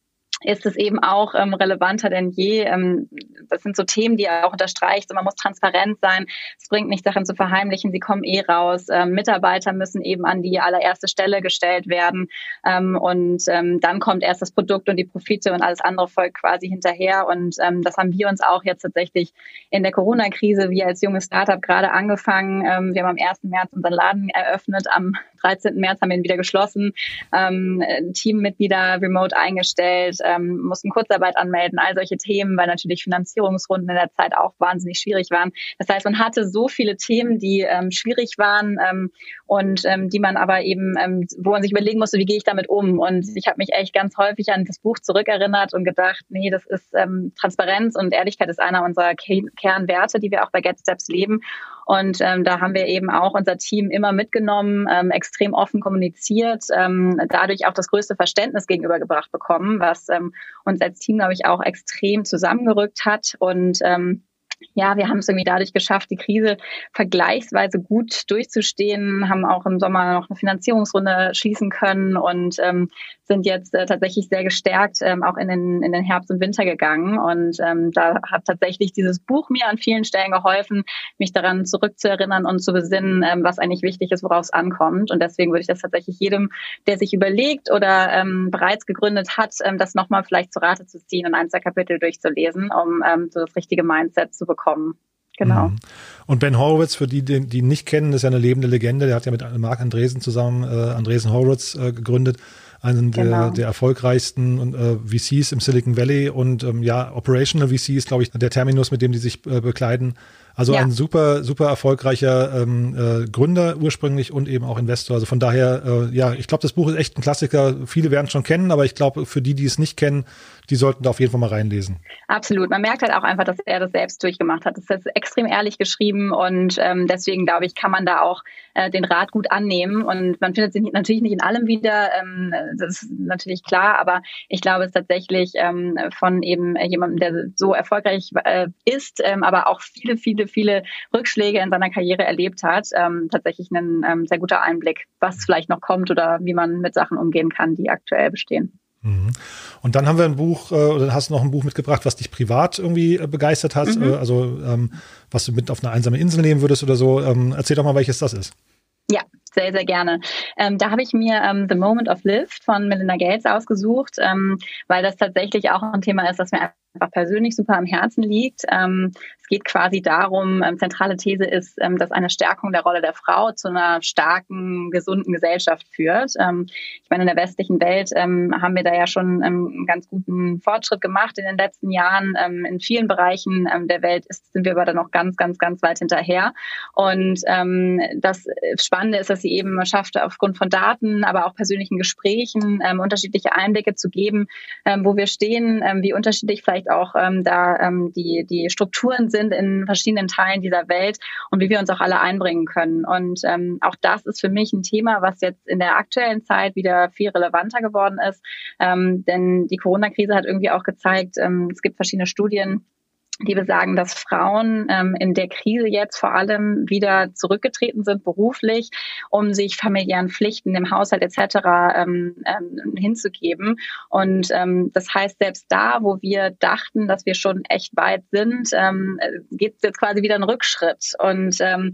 ist es eben auch ähm, relevanter denn je. Ähm, das sind so Themen, die er auch unterstreicht. So, man muss transparent sein. Es bringt nicht Sachen zu verheimlichen. Sie kommen eh raus. Ähm, Mitarbeiter müssen eben an die allererste Stelle gestellt werden. Ähm, und ähm, dann kommt erst das Produkt und die Profite und alles andere folgt quasi hinterher. Und ähm, das haben wir uns auch jetzt tatsächlich in der Corona-Krise, wie als junges Startup gerade angefangen. Ähm, wir haben am 1. März unseren Laden eröffnet. Am 13. März haben wir ihn wieder geschlossen. Ähm, Teammitglieder remote eingestellt ähm, mussten Kurzarbeit anmelden, all solche Themen, weil natürlich Finanzierungsrunden in der Zeit auch wahnsinnig schwierig waren. Das heißt, man hatte so viele Themen, die ähm, schwierig waren ähm, und ähm, die man aber eben, ähm, wo man sich überlegen musste, wie gehe ich damit um? Und ich habe mich echt ganz häufig an das Buch zurückerinnert und gedacht, nee, das ist ähm, Transparenz und Ehrlichkeit ist einer unserer Kernwerte, die wir auch bei Get Steps leben. Und ähm, da haben wir eben auch unser Team immer mitgenommen, ähm, extrem offen kommuniziert, ähm, dadurch auch das größte Verständnis gegenübergebracht bekommen, was ähm, uns als Team, glaube ich, auch extrem zusammengerückt hat. Und ähm, ja, wir haben es irgendwie dadurch geschafft, die Krise vergleichsweise gut durchzustehen, haben auch im Sommer noch eine Finanzierungsrunde schließen können und ähm, sind jetzt äh, tatsächlich sehr gestärkt ähm, auch in den, in den Herbst und Winter gegangen. Und ähm, da hat tatsächlich dieses Buch mir an vielen Stellen geholfen, mich daran zurückzuerinnern und zu besinnen, ähm, was eigentlich wichtig ist, worauf es ankommt. Und deswegen würde ich das tatsächlich jedem, der sich überlegt oder ähm, bereits gegründet hat, ähm, das nochmal vielleicht zu Rate zu ziehen und ein, zwei Kapitel durchzulesen, um ähm, so das richtige Mindset zu bekommen. Genau. Mhm. Und Ben Horowitz, für die, die, die ihn nicht kennen, ist ja eine lebende Legende. Der hat ja mit Mark Andresen zusammen äh, Andresen Horowitz äh, gegründet einen genau. der, der erfolgreichsten äh, VCs im Silicon Valley und ähm, ja, Operational VCs, glaube ich, der Terminus, mit dem die sich äh, bekleiden. Also ja. ein super, super erfolgreicher ähm, äh, Gründer ursprünglich und eben auch Investor. Also von daher, äh, ja, ich glaube, das Buch ist echt ein Klassiker. Viele werden es schon kennen, aber ich glaube, für die, die es nicht kennen, die sollten da auf jeden Fall mal reinlesen. Absolut. Man merkt halt auch einfach, dass er das selbst durchgemacht hat. Das ist extrem ehrlich geschrieben und ähm, deswegen glaube ich, kann man da auch äh, den Rat gut annehmen. Und man findet sich natürlich nicht in allem wieder, ähm, das ist natürlich klar, aber ich glaube es tatsächlich ähm, von eben jemandem, der so erfolgreich äh, ist, ähm, aber auch viele, viele, viele Rückschläge in seiner Karriere erlebt hat, ähm, tatsächlich ein ähm, sehr guter Einblick, was vielleicht noch kommt oder wie man mit Sachen umgehen kann, die aktuell bestehen. Mhm. Und dann haben wir ein Buch, äh, oder hast du noch ein Buch mitgebracht, was dich privat irgendwie äh, begeistert hat, mhm. Äh, also ähm, was du mit auf eine einsame Insel nehmen würdest oder so. Ähm, erzähl doch mal, welches das ist. Ja, sehr, sehr gerne. Ähm, da habe ich mir ähm, The Moment of Lift von Melinda Gates ausgesucht, ähm, weil das tatsächlich auch ein Thema ist, das mir einfach persönlich super am Herzen liegt. Ähm, es geht quasi darum, ähm, zentrale These ist, ähm, dass eine Stärkung der Rolle der Frau zu einer starken, gesunden Gesellschaft führt. Ich meine, in der westlichen Welt haben wir da ja schon einen ganz guten Fortschritt gemacht in den letzten Jahren. In vielen Bereichen der Welt ist, sind wir aber da noch ganz, ganz, ganz weit hinterher. Und das Spannende ist, dass sie eben schafft, aufgrund von Daten, aber auch persönlichen Gesprächen ähm, unterschiedliche Einblicke zu geben, ähm, wo wir stehen, ähm, wie unterschiedlich vielleicht auch ähm, da ähm, die, die Strukturen sind in verschiedenen Teilen dieser Welt und wie wir uns auch alle einbringen können. Und ähm, auch das ist für mich ein Thema, was jetzt in der aktuellen Zeit wieder viel relevanter geworden ist. Ähm, denn die Corona-Krise hat irgendwie auch gezeigt, ähm, es gibt verschiedene Studien, die besagen, dass Frauen ähm, in der Krise jetzt vor allem wieder zurückgetreten sind beruflich, um sich familiären Pflichten im Haushalt etc. Ähm, ähm, hinzugeben. Und ähm, das heißt, selbst da, wo wir dachten, dass wir schon echt weit sind, ähm, geht es jetzt quasi wieder einen Rückschritt. Und ähm,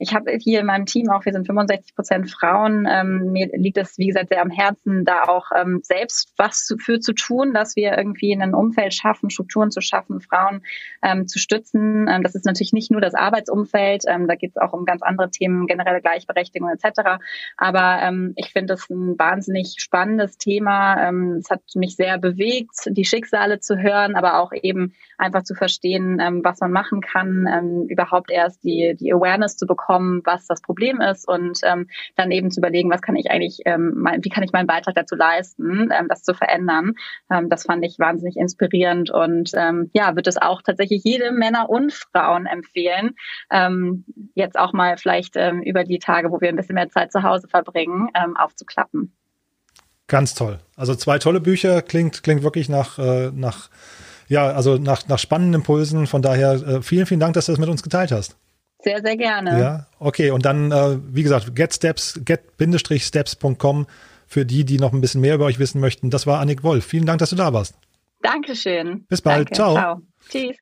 ich habe hier in meinem Team auch, wir sind 65 Prozent Frauen. Ähm, mir liegt es, wie gesagt, sehr am Herzen, da auch ähm, selbst was zu, für zu tun, dass wir irgendwie ein Umfeld schaffen, Strukturen zu schaffen, Frauen ähm, zu stützen. Ähm, das ist natürlich nicht nur das Arbeitsumfeld, ähm, da geht es auch um ganz andere Themen, generelle Gleichberechtigung etc. Aber ähm, ich finde es ein wahnsinnig spannendes Thema. Ähm, es hat mich sehr bewegt, die Schicksale zu hören, aber auch eben einfach zu verstehen, ähm, was man machen kann, ähm, überhaupt erst die, die Awareness zu bekommen, was das Problem ist und ähm, dann eben zu überlegen, was kann ich eigentlich, ähm, mein, wie kann ich meinen Beitrag dazu leisten, ähm, das zu verändern. Ähm, das fand ich wahnsinnig inspirierend und ähm, ja, wird es auch tatsächlich jedem Männer und Frauen empfehlen, ähm, jetzt auch mal vielleicht ähm, über die Tage, wo wir ein bisschen mehr Zeit zu Hause verbringen, ähm, aufzuklappen. Ganz toll. Also zwei tolle Bücher, klingt, klingt wirklich nach, äh, nach, ja, also nach, nach spannenden Impulsen. Von daher äh, vielen, vielen Dank, dass du das mit uns geteilt hast. Sehr, sehr gerne. Ja, okay. Und dann, äh, wie gesagt, getsteps, get-steps.com für die, die noch ein bisschen mehr über euch wissen möchten. Das war Annik Wolf. Vielen Dank, dass du da warst. Dankeschön. Bis bald. Danke. Ciao. Ciao. Tschüss.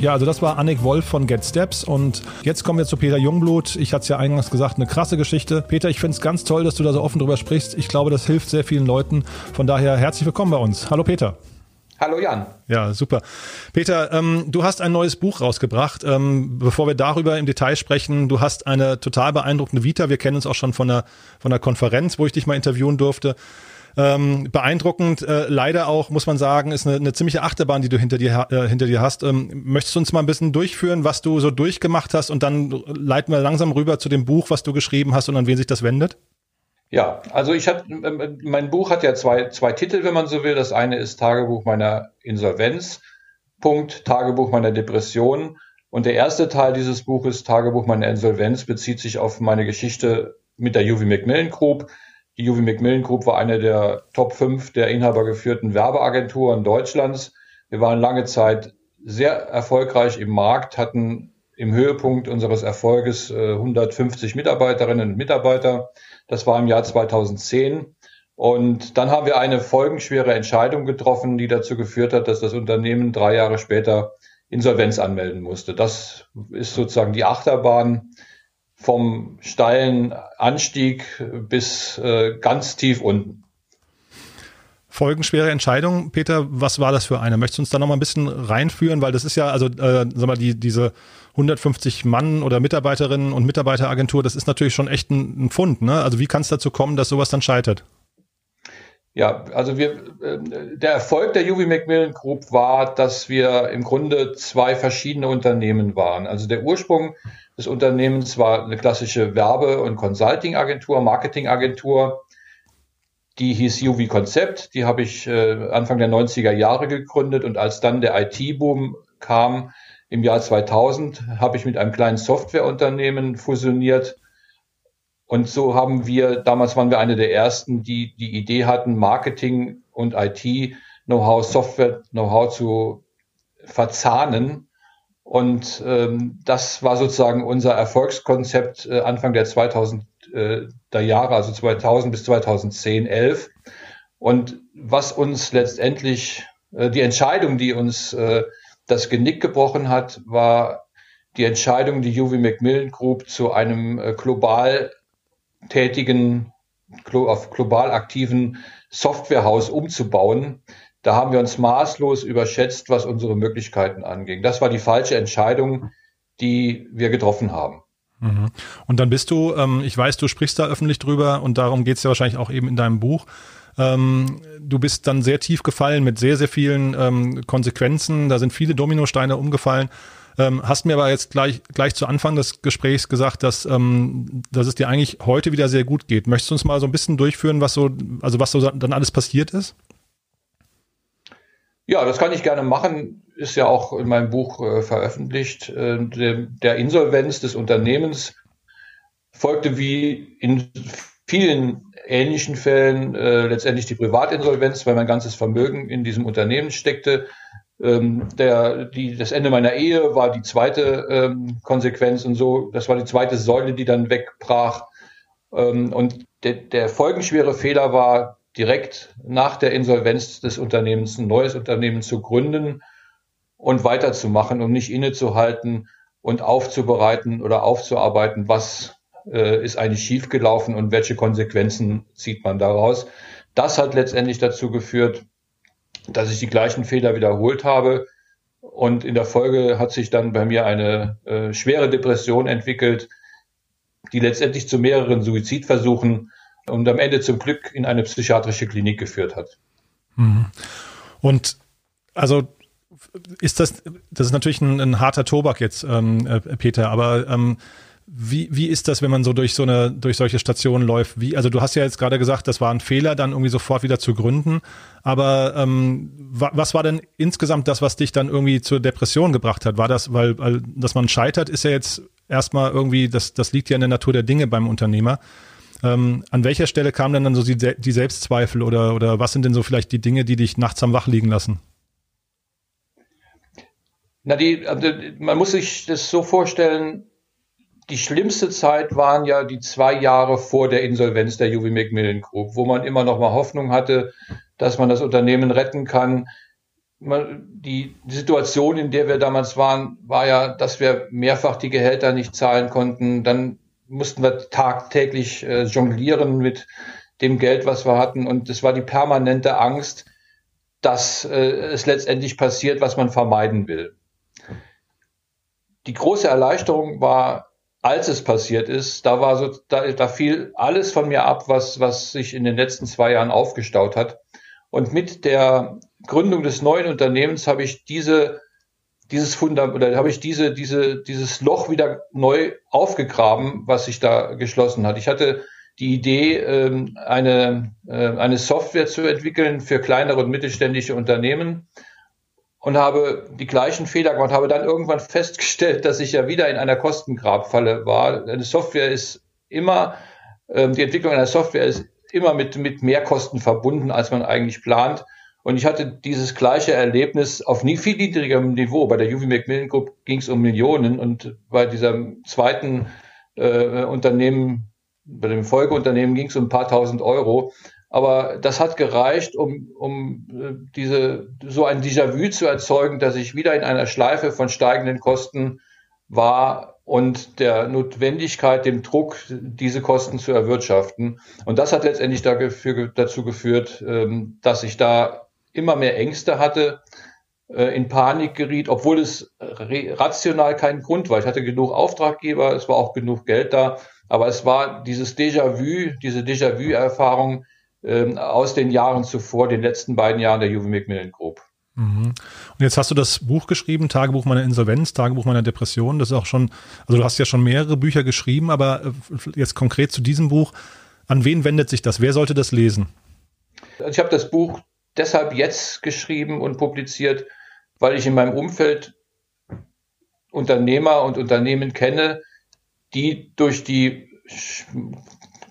Ja, also das war Annik Wolf von Get Steps und jetzt kommen wir zu Peter Jungblut. Ich hatte es ja eingangs gesagt, eine krasse Geschichte. Peter, ich finde es ganz toll, dass du da so offen drüber sprichst. Ich glaube, das hilft sehr vielen Leuten. Von daher herzlich willkommen bei uns. Hallo Peter. Hallo Jan. Ja, super. Peter, ähm, du hast ein neues Buch rausgebracht. Ähm, bevor wir darüber im Detail sprechen, du hast eine total beeindruckende Vita. Wir kennen uns auch schon von der, von der Konferenz, wo ich dich mal interviewen durfte. Ähm, beeindruckend, äh, leider auch, muss man sagen, ist eine, eine ziemliche Achterbahn, die du hinter dir, äh, hinter dir hast. Ähm, möchtest du uns mal ein bisschen durchführen, was du so durchgemacht hast und dann leiten wir langsam rüber zu dem Buch, was du geschrieben hast und an wen sich das wendet? Ja, also ich hatte, mein Buch hat ja zwei, zwei Titel, wenn man so will. Das eine ist Tagebuch meiner Insolvenz, Punkt, Tagebuch meiner Depression. Und der erste Teil dieses Buches, Tagebuch meiner Insolvenz, bezieht sich auf meine Geschichte mit der UV Macmillan Group. Die UV Macmillan Group war eine der Top 5 der inhabergeführten Werbeagenturen Deutschlands. Wir waren lange Zeit sehr erfolgreich im Markt, hatten im Höhepunkt unseres Erfolges 150 Mitarbeiterinnen und Mitarbeiter. Das war im Jahr 2010. Und dann haben wir eine folgenschwere Entscheidung getroffen, die dazu geführt hat, dass das Unternehmen drei Jahre später Insolvenz anmelden musste. Das ist sozusagen die Achterbahn vom steilen Anstieg bis äh, ganz tief unten. Folgenschwere Entscheidung, Peter, was war das für eine? Möchtest du uns da noch mal ein bisschen reinführen, weil das ist ja also äh, sag mal die diese 150 Mann oder Mitarbeiterinnen und Mitarbeiteragentur, das ist natürlich schon echt ein, ein Fund, ne? Also wie kann es dazu kommen, dass sowas dann scheitert? Ja, also wir, äh, der Erfolg der UV Macmillan Group war, dass wir im Grunde zwei verschiedene Unternehmen waren. Also der Ursprung des Unternehmens war eine klassische Werbe- und Consulting-Agentur, Marketing-Agentur. Die hieß UV Konzept. Die habe ich äh, Anfang der 90er Jahre gegründet und als dann der IT-Boom kam im Jahr 2000, habe ich mit einem kleinen Softwareunternehmen fusioniert. Und so haben wir, damals waren wir eine der ersten, die die Idee hatten, Marketing und IT-Know-how, Software-Know-how zu verzahnen und ähm, das war sozusagen unser Erfolgskonzept äh, Anfang der 2000er äh, Jahre, also 2000 bis 2010, 11. Und was uns letztendlich, äh, die Entscheidung, die uns äh, das Genick gebrochen hat, war die Entscheidung, die UV Macmillan Group zu einem äh, global tätigen, auf global aktiven Softwarehaus umzubauen, da haben wir uns maßlos überschätzt, was unsere Möglichkeiten anging. Das war die falsche Entscheidung, die wir getroffen haben. Mhm. Und dann bist du, ähm, ich weiß, du sprichst da öffentlich drüber und darum geht es ja wahrscheinlich auch eben in deinem Buch. Ähm, du bist dann sehr tief gefallen mit sehr, sehr vielen ähm, Konsequenzen. Da sind viele Dominosteine umgefallen. Ähm, hast mir aber jetzt gleich, gleich zu Anfang des Gesprächs gesagt, dass, ähm, dass es dir eigentlich heute wieder sehr gut geht. Möchtest du uns mal so ein bisschen durchführen, was so, also was so dann alles passiert ist? Ja, das kann ich gerne machen. Ist ja auch in meinem Buch äh, veröffentlicht. Äh, der, der Insolvenz des Unternehmens folgte wie in vielen ähnlichen Fällen äh, letztendlich die Privatinsolvenz, weil mein ganzes Vermögen in diesem Unternehmen steckte. Ähm, der, die, das Ende meiner Ehe war die zweite ähm, Konsequenz und so. Das war die zweite Säule, die dann wegbrach. Ähm, und der, der folgenschwere Fehler war, direkt nach der Insolvenz des Unternehmens ein neues Unternehmen zu gründen und weiterzumachen, um nicht innezuhalten und aufzubereiten oder aufzuarbeiten, was äh, ist eigentlich schiefgelaufen und welche Konsequenzen zieht man daraus. Das hat letztendlich dazu geführt, dass ich die gleichen Fehler wiederholt habe. Und in der Folge hat sich dann bei mir eine äh, schwere Depression entwickelt, die letztendlich zu mehreren Suizidversuchen und am Ende zum Glück in eine psychiatrische Klinik geführt hat. Mhm. Und also ist das, das ist natürlich ein, ein harter Tobak jetzt, ähm, äh, Peter, aber ähm, wie, wie ist das, wenn man so durch so eine, durch solche Stationen läuft? Wie, also du hast ja jetzt gerade gesagt, das war ein Fehler, dann irgendwie sofort wieder zu gründen. Aber ähm, wa, was war denn insgesamt das, was dich dann irgendwie zur Depression gebracht hat? War das, weil, weil dass man scheitert, ist ja jetzt erstmal irgendwie, das, das liegt ja in der Natur der Dinge beim Unternehmer. Ähm, an welcher Stelle kamen denn dann so die, die Selbstzweifel oder, oder was sind denn so vielleicht die Dinge, die dich nachts am Wach liegen lassen? Na, die, also man muss sich das so vorstellen, die schlimmste Zeit waren ja die zwei Jahre vor der Insolvenz der Juvi Macmillan Group, wo man immer noch mal Hoffnung hatte, dass man das Unternehmen retten kann. Die Situation, in der wir damals waren, war ja, dass wir mehrfach die Gehälter nicht zahlen konnten. Dann mussten wir tagtäglich äh, jonglieren mit dem Geld, was wir hatten. Und es war die permanente Angst, dass äh, es letztendlich passiert, was man vermeiden will. Die große Erleichterung war, als es passiert ist, da war so, da, da fiel alles von mir ab, was, was sich in den letzten zwei Jahren aufgestaut hat. Und mit der Gründung des neuen Unternehmens habe ich diese, dieses Fundament, oder habe ich diese, diese, dieses Loch wieder neu aufgegraben, was sich da geschlossen hat. Ich hatte die Idee, ähm, eine, äh, eine Software zu entwickeln für kleinere und mittelständische Unternehmen, und habe die gleichen Fehler gemacht, habe dann irgendwann festgestellt, dass ich ja wieder in einer Kostengrabfalle war. Eine Software ist immer, ähm, die Entwicklung einer Software ist immer mit, mit Mehrkosten verbunden, als man eigentlich plant. Und ich hatte dieses gleiche Erlebnis auf nie viel niedrigerem Niveau. Bei der UV Macmillan Group ging es um Millionen und bei diesem zweiten äh, Unternehmen, bei dem Folgeunternehmen ging es um ein paar tausend Euro. Aber das hat gereicht, um, um äh, diese, so ein Déjà-vu zu erzeugen, dass ich wieder in einer Schleife von steigenden Kosten war und der Notwendigkeit, dem Druck, diese Kosten zu erwirtschaften. Und das hat letztendlich dafür, dazu geführt, ähm, dass ich da immer mehr Ängste hatte, äh, in Panik geriet, obwohl es rational keinen Grund war. Ich hatte genug Auftraggeber, es war auch genug Geld da, aber es war dieses Déjà-vu, diese Déjà-vu-Erfahrung, ähm, aus den Jahren zuvor, den letzten beiden Jahren der Juve Macmillan Group. Mhm. Und jetzt hast du das Buch geschrieben, Tagebuch meiner Insolvenz, Tagebuch meiner Depression. Das ist auch schon, also du hast ja schon mehrere Bücher geschrieben, aber äh, jetzt konkret zu diesem Buch, an wen wendet sich das? Wer sollte das lesen? Also ich habe das Buch deshalb jetzt geschrieben und publiziert, weil ich in meinem Umfeld Unternehmer und Unternehmen kenne, die durch die,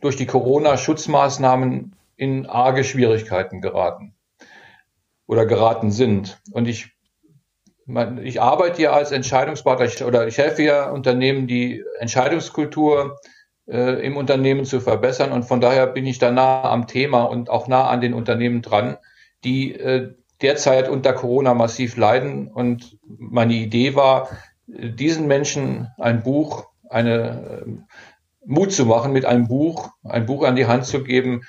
durch die Corona-Schutzmaßnahmen in arge Schwierigkeiten geraten oder geraten sind. Und ich, ich arbeite ja als Entscheidungsberater oder ich helfe ja Unternehmen, die Entscheidungskultur äh, im Unternehmen zu verbessern. Und von daher bin ich da nah am Thema und auch nah an den Unternehmen dran, die äh, derzeit unter Corona massiv leiden. Und meine Idee war, diesen Menschen ein Buch, eine äh, Mut zu machen, mit einem Buch, ein Buch an die Hand zu geben,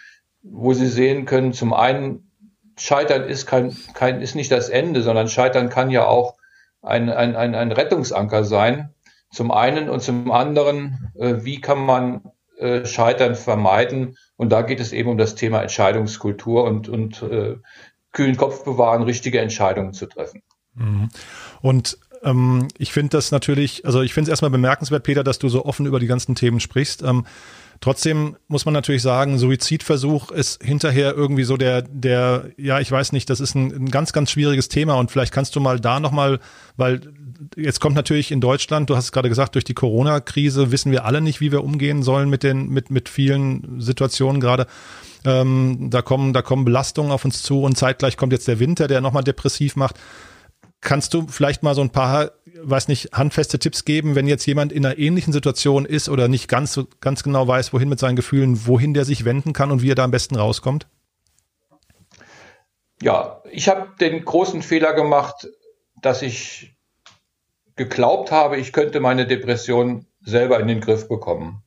wo Sie sehen können, zum einen, Scheitern ist kein, kein, ist nicht das Ende, sondern Scheitern kann ja auch ein, ein, ein, ein Rettungsanker sein. Zum einen und zum anderen, äh, wie kann man äh, Scheitern vermeiden? Und da geht es eben um das Thema Entscheidungskultur und, und äh, kühlen Kopf bewahren, richtige Entscheidungen zu treffen. Mhm. Und ähm, ich finde das natürlich, also ich finde es erstmal bemerkenswert, Peter, dass du so offen über die ganzen Themen sprichst. Ähm, Trotzdem muss man natürlich sagen, Suizidversuch ist hinterher irgendwie so der, der, ja, ich weiß nicht, das ist ein, ein ganz, ganz schwieriges Thema und vielleicht kannst du mal da nochmal, weil jetzt kommt natürlich in Deutschland, du hast es gerade gesagt, durch die Corona-Krise wissen wir alle nicht, wie wir umgehen sollen mit den, mit, mit vielen Situationen gerade. Ähm, da kommen, da kommen Belastungen auf uns zu und zeitgleich kommt jetzt der Winter, der nochmal depressiv macht. Kannst du vielleicht mal so ein paar, weiß nicht, handfeste Tipps geben, wenn jetzt jemand in einer ähnlichen Situation ist oder nicht ganz, ganz genau weiß, wohin mit seinen Gefühlen, wohin der sich wenden kann und wie er da am besten rauskommt? Ja, ich habe den großen Fehler gemacht, dass ich geglaubt habe, ich könnte meine Depression selber in den Griff bekommen.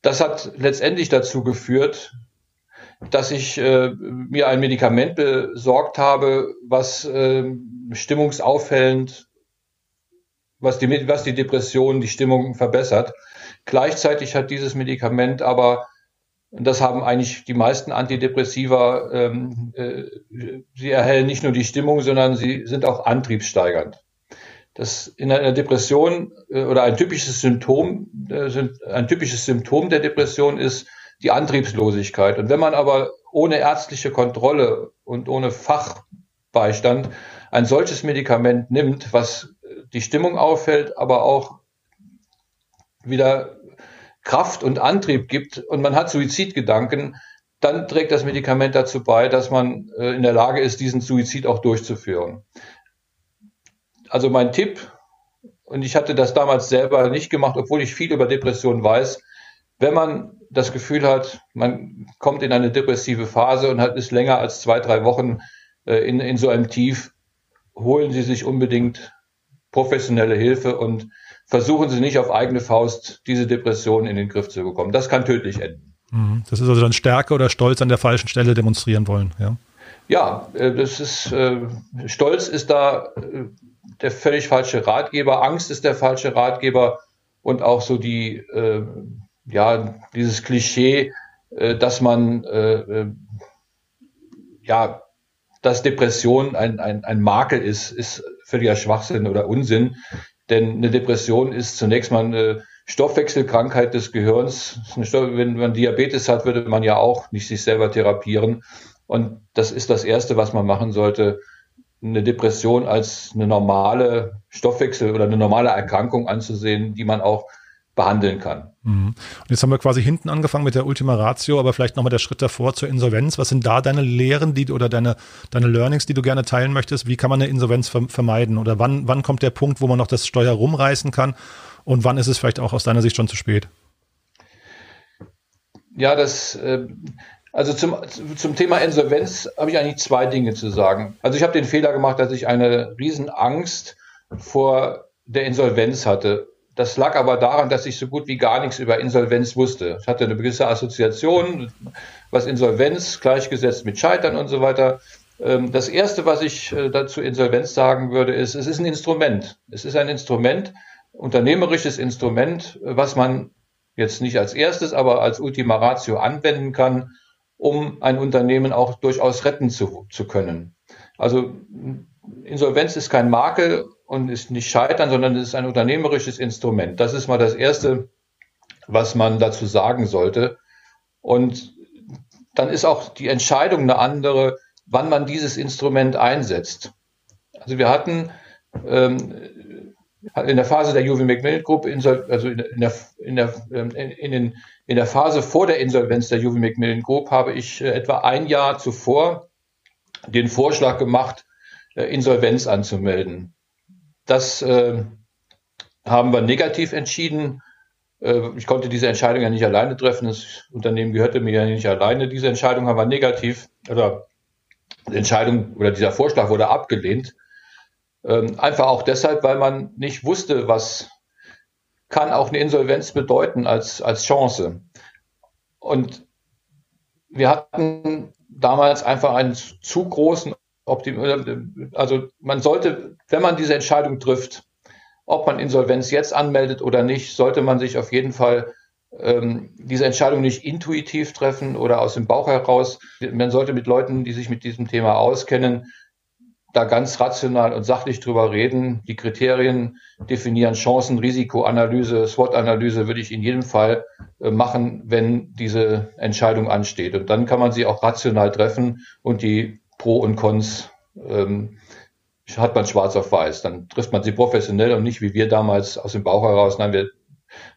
Das hat letztendlich dazu geführt, dass ich äh, mir ein Medikament besorgt habe, was äh, stimmungsauffällend, was die, was die Depression, die Stimmung verbessert. Gleichzeitig hat dieses Medikament aber, das haben eigentlich die meisten Antidepressiva, ähm, äh, sie erhellen nicht nur die Stimmung, sondern sie sind auch antriebssteigernd. Das in einer Depression äh, oder ein typisches Symptom, äh, ein typisches Symptom der Depression ist, die Antriebslosigkeit. Und wenn man aber ohne ärztliche Kontrolle und ohne Fachbeistand ein solches Medikament nimmt, was die Stimmung auffällt, aber auch wieder Kraft und Antrieb gibt und man hat Suizidgedanken, dann trägt das Medikament dazu bei, dass man äh, in der Lage ist, diesen Suizid auch durchzuführen. Also mein Tipp, und ich hatte das damals selber nicht gemacht, obwohl ich viel über Depressionen weiß, wenn man das Gefühl hat, man kommt in eine depressive Phase und hat ist länger als zwei, drei Wochen äh, in, in so einem Tief, holen Sie sich unbedingt professionelle Hilfe und versuchen Sie nicht auf eigene Faust diese Depression in den Griff zu bekommen. Das kann tödlich enden. Mhm. Das ist also dann Stärke oder Stolz an der falschen Stelle demonstrieren wollen, ja? Ja, äh, das ist äh, Stolz ist da äh, der völlig falsche Ratgeber, Angst ist der falsche Ratgeber und auch so die äh, ja, dieses Klischee, äh, dass man, äh, äh, ja, dass Depression ein, ein, ein Makel ist, ist völliger Schwachsinn oder Unsinn. Denn eine Depression ist zunächst mal eine Stoffwechselkrankheit des Gehirns. Wenn man Diabetes hat, würde man ja auch nicht sich selber therapieren. Und das ist das Erste, was man machen sollte, eine Depression als eine normale Stoffwechsel- oder eine normale Erkrankung anzusehen, die man auch behandeln kann. Mhm. Und jetzt haben wir quasi hinten angefangen mit der Ultima Ratio, aber vielleicht nochmal der Schritt davor zur Insolvenz. Was sind da deine Lehren die, oder deine, deine Learnings, die du gerne teilen möchtest? Wie kann man eine Insolvenz vermeiden? Oder wann, wann kommt der Punkt, wo man noch das Steuer rumreißen kann? Und wann ist es vielleicht auch aus deiner Sicht schon zu spät? Ja, das, äh, also zum, zum Thema Insolvenz habe ich eigentlich zwei Dinge zu sagen. Also ich habe den Fehler gemacht, dass ich eine Riesenangst vor der Insolvenz hatte. Das lag aber daran, dass ich so gut wie gar nichts über Insolvenz wusste. Ich hatte eine gewisse Assoziation, was Insolvenz gleichgesetzt mit Scheitern und so weiter. Ähm, das erste, was ich äh, dazu Insolvenz sagen würde, ist, es ist ein Instrument. Es ist ein Instrument, unternehmerisches Instrument, was man jetzt nicht als erstes, aber als Ultima Ratio anwenden kann, um ein Unternehmen auch durchaus retten zu, zu können. Also Insolvenz ist kein Makel und ist nicht scheitern, sondern es ist ein unternehmerisches Instrument. Das ist mal das Erste, was man dazu sagen sollte. Und dann ist auch die Entscheidung eine andere, wann man dieses Instrument einsetzt. Also wir hatten ähm, in der Phase der Juve Macmillan Group, also in der, in, der, ähm, in, den, in der Phase vor der Insolvenz der Juve Macmillan Group, habe ich äh, etwa ein Jahr zuvor den Vorschlag gemacht, äh, Insolvenz anzumelden. Das äh, haben wir negativ entschieden. Äh, ich konnte diese Entscheidung ja nicht alleine treffen. Das Unternehmen gehörte mir ja nicht alleine. Diese Entscheidung haben wir negativ oder Entscheidung oder dieser Vorschlag wurde abgelehnt. Ähm, einfach auch deshalb, weil man nicht wusste, was kann auch eine Insolvenz bedeuten als, als Chance. Und wir hatten damals einfach einen zu großen Also man sollte, wenn man diese Entscheidung trifft, ob man Insolvenz jetzt anmeldet oder nicht, sollte man sich auf jeden Fall ähm, diese Entscheidung nicht intuitiv treffen oder aus dem Bauch heraus. Man sollte mit Leuten, die sich mit diesem Thema auskennen, da ganz rational und sachlich drüber reden. Die Kriterien definieren Chancen, Risikoanalyse, SWOT-Analyse würde ich in jedem Fall äh, machen, wenn diese Entscheidung ansteht. Und dann kann man sie auch rational treffen und die Pro und Cons ähm, hat man schwarz auf weiß. Dann trifft man sie professionell und nicht wie wir damals aus dem Bauch heraus. Nein, wir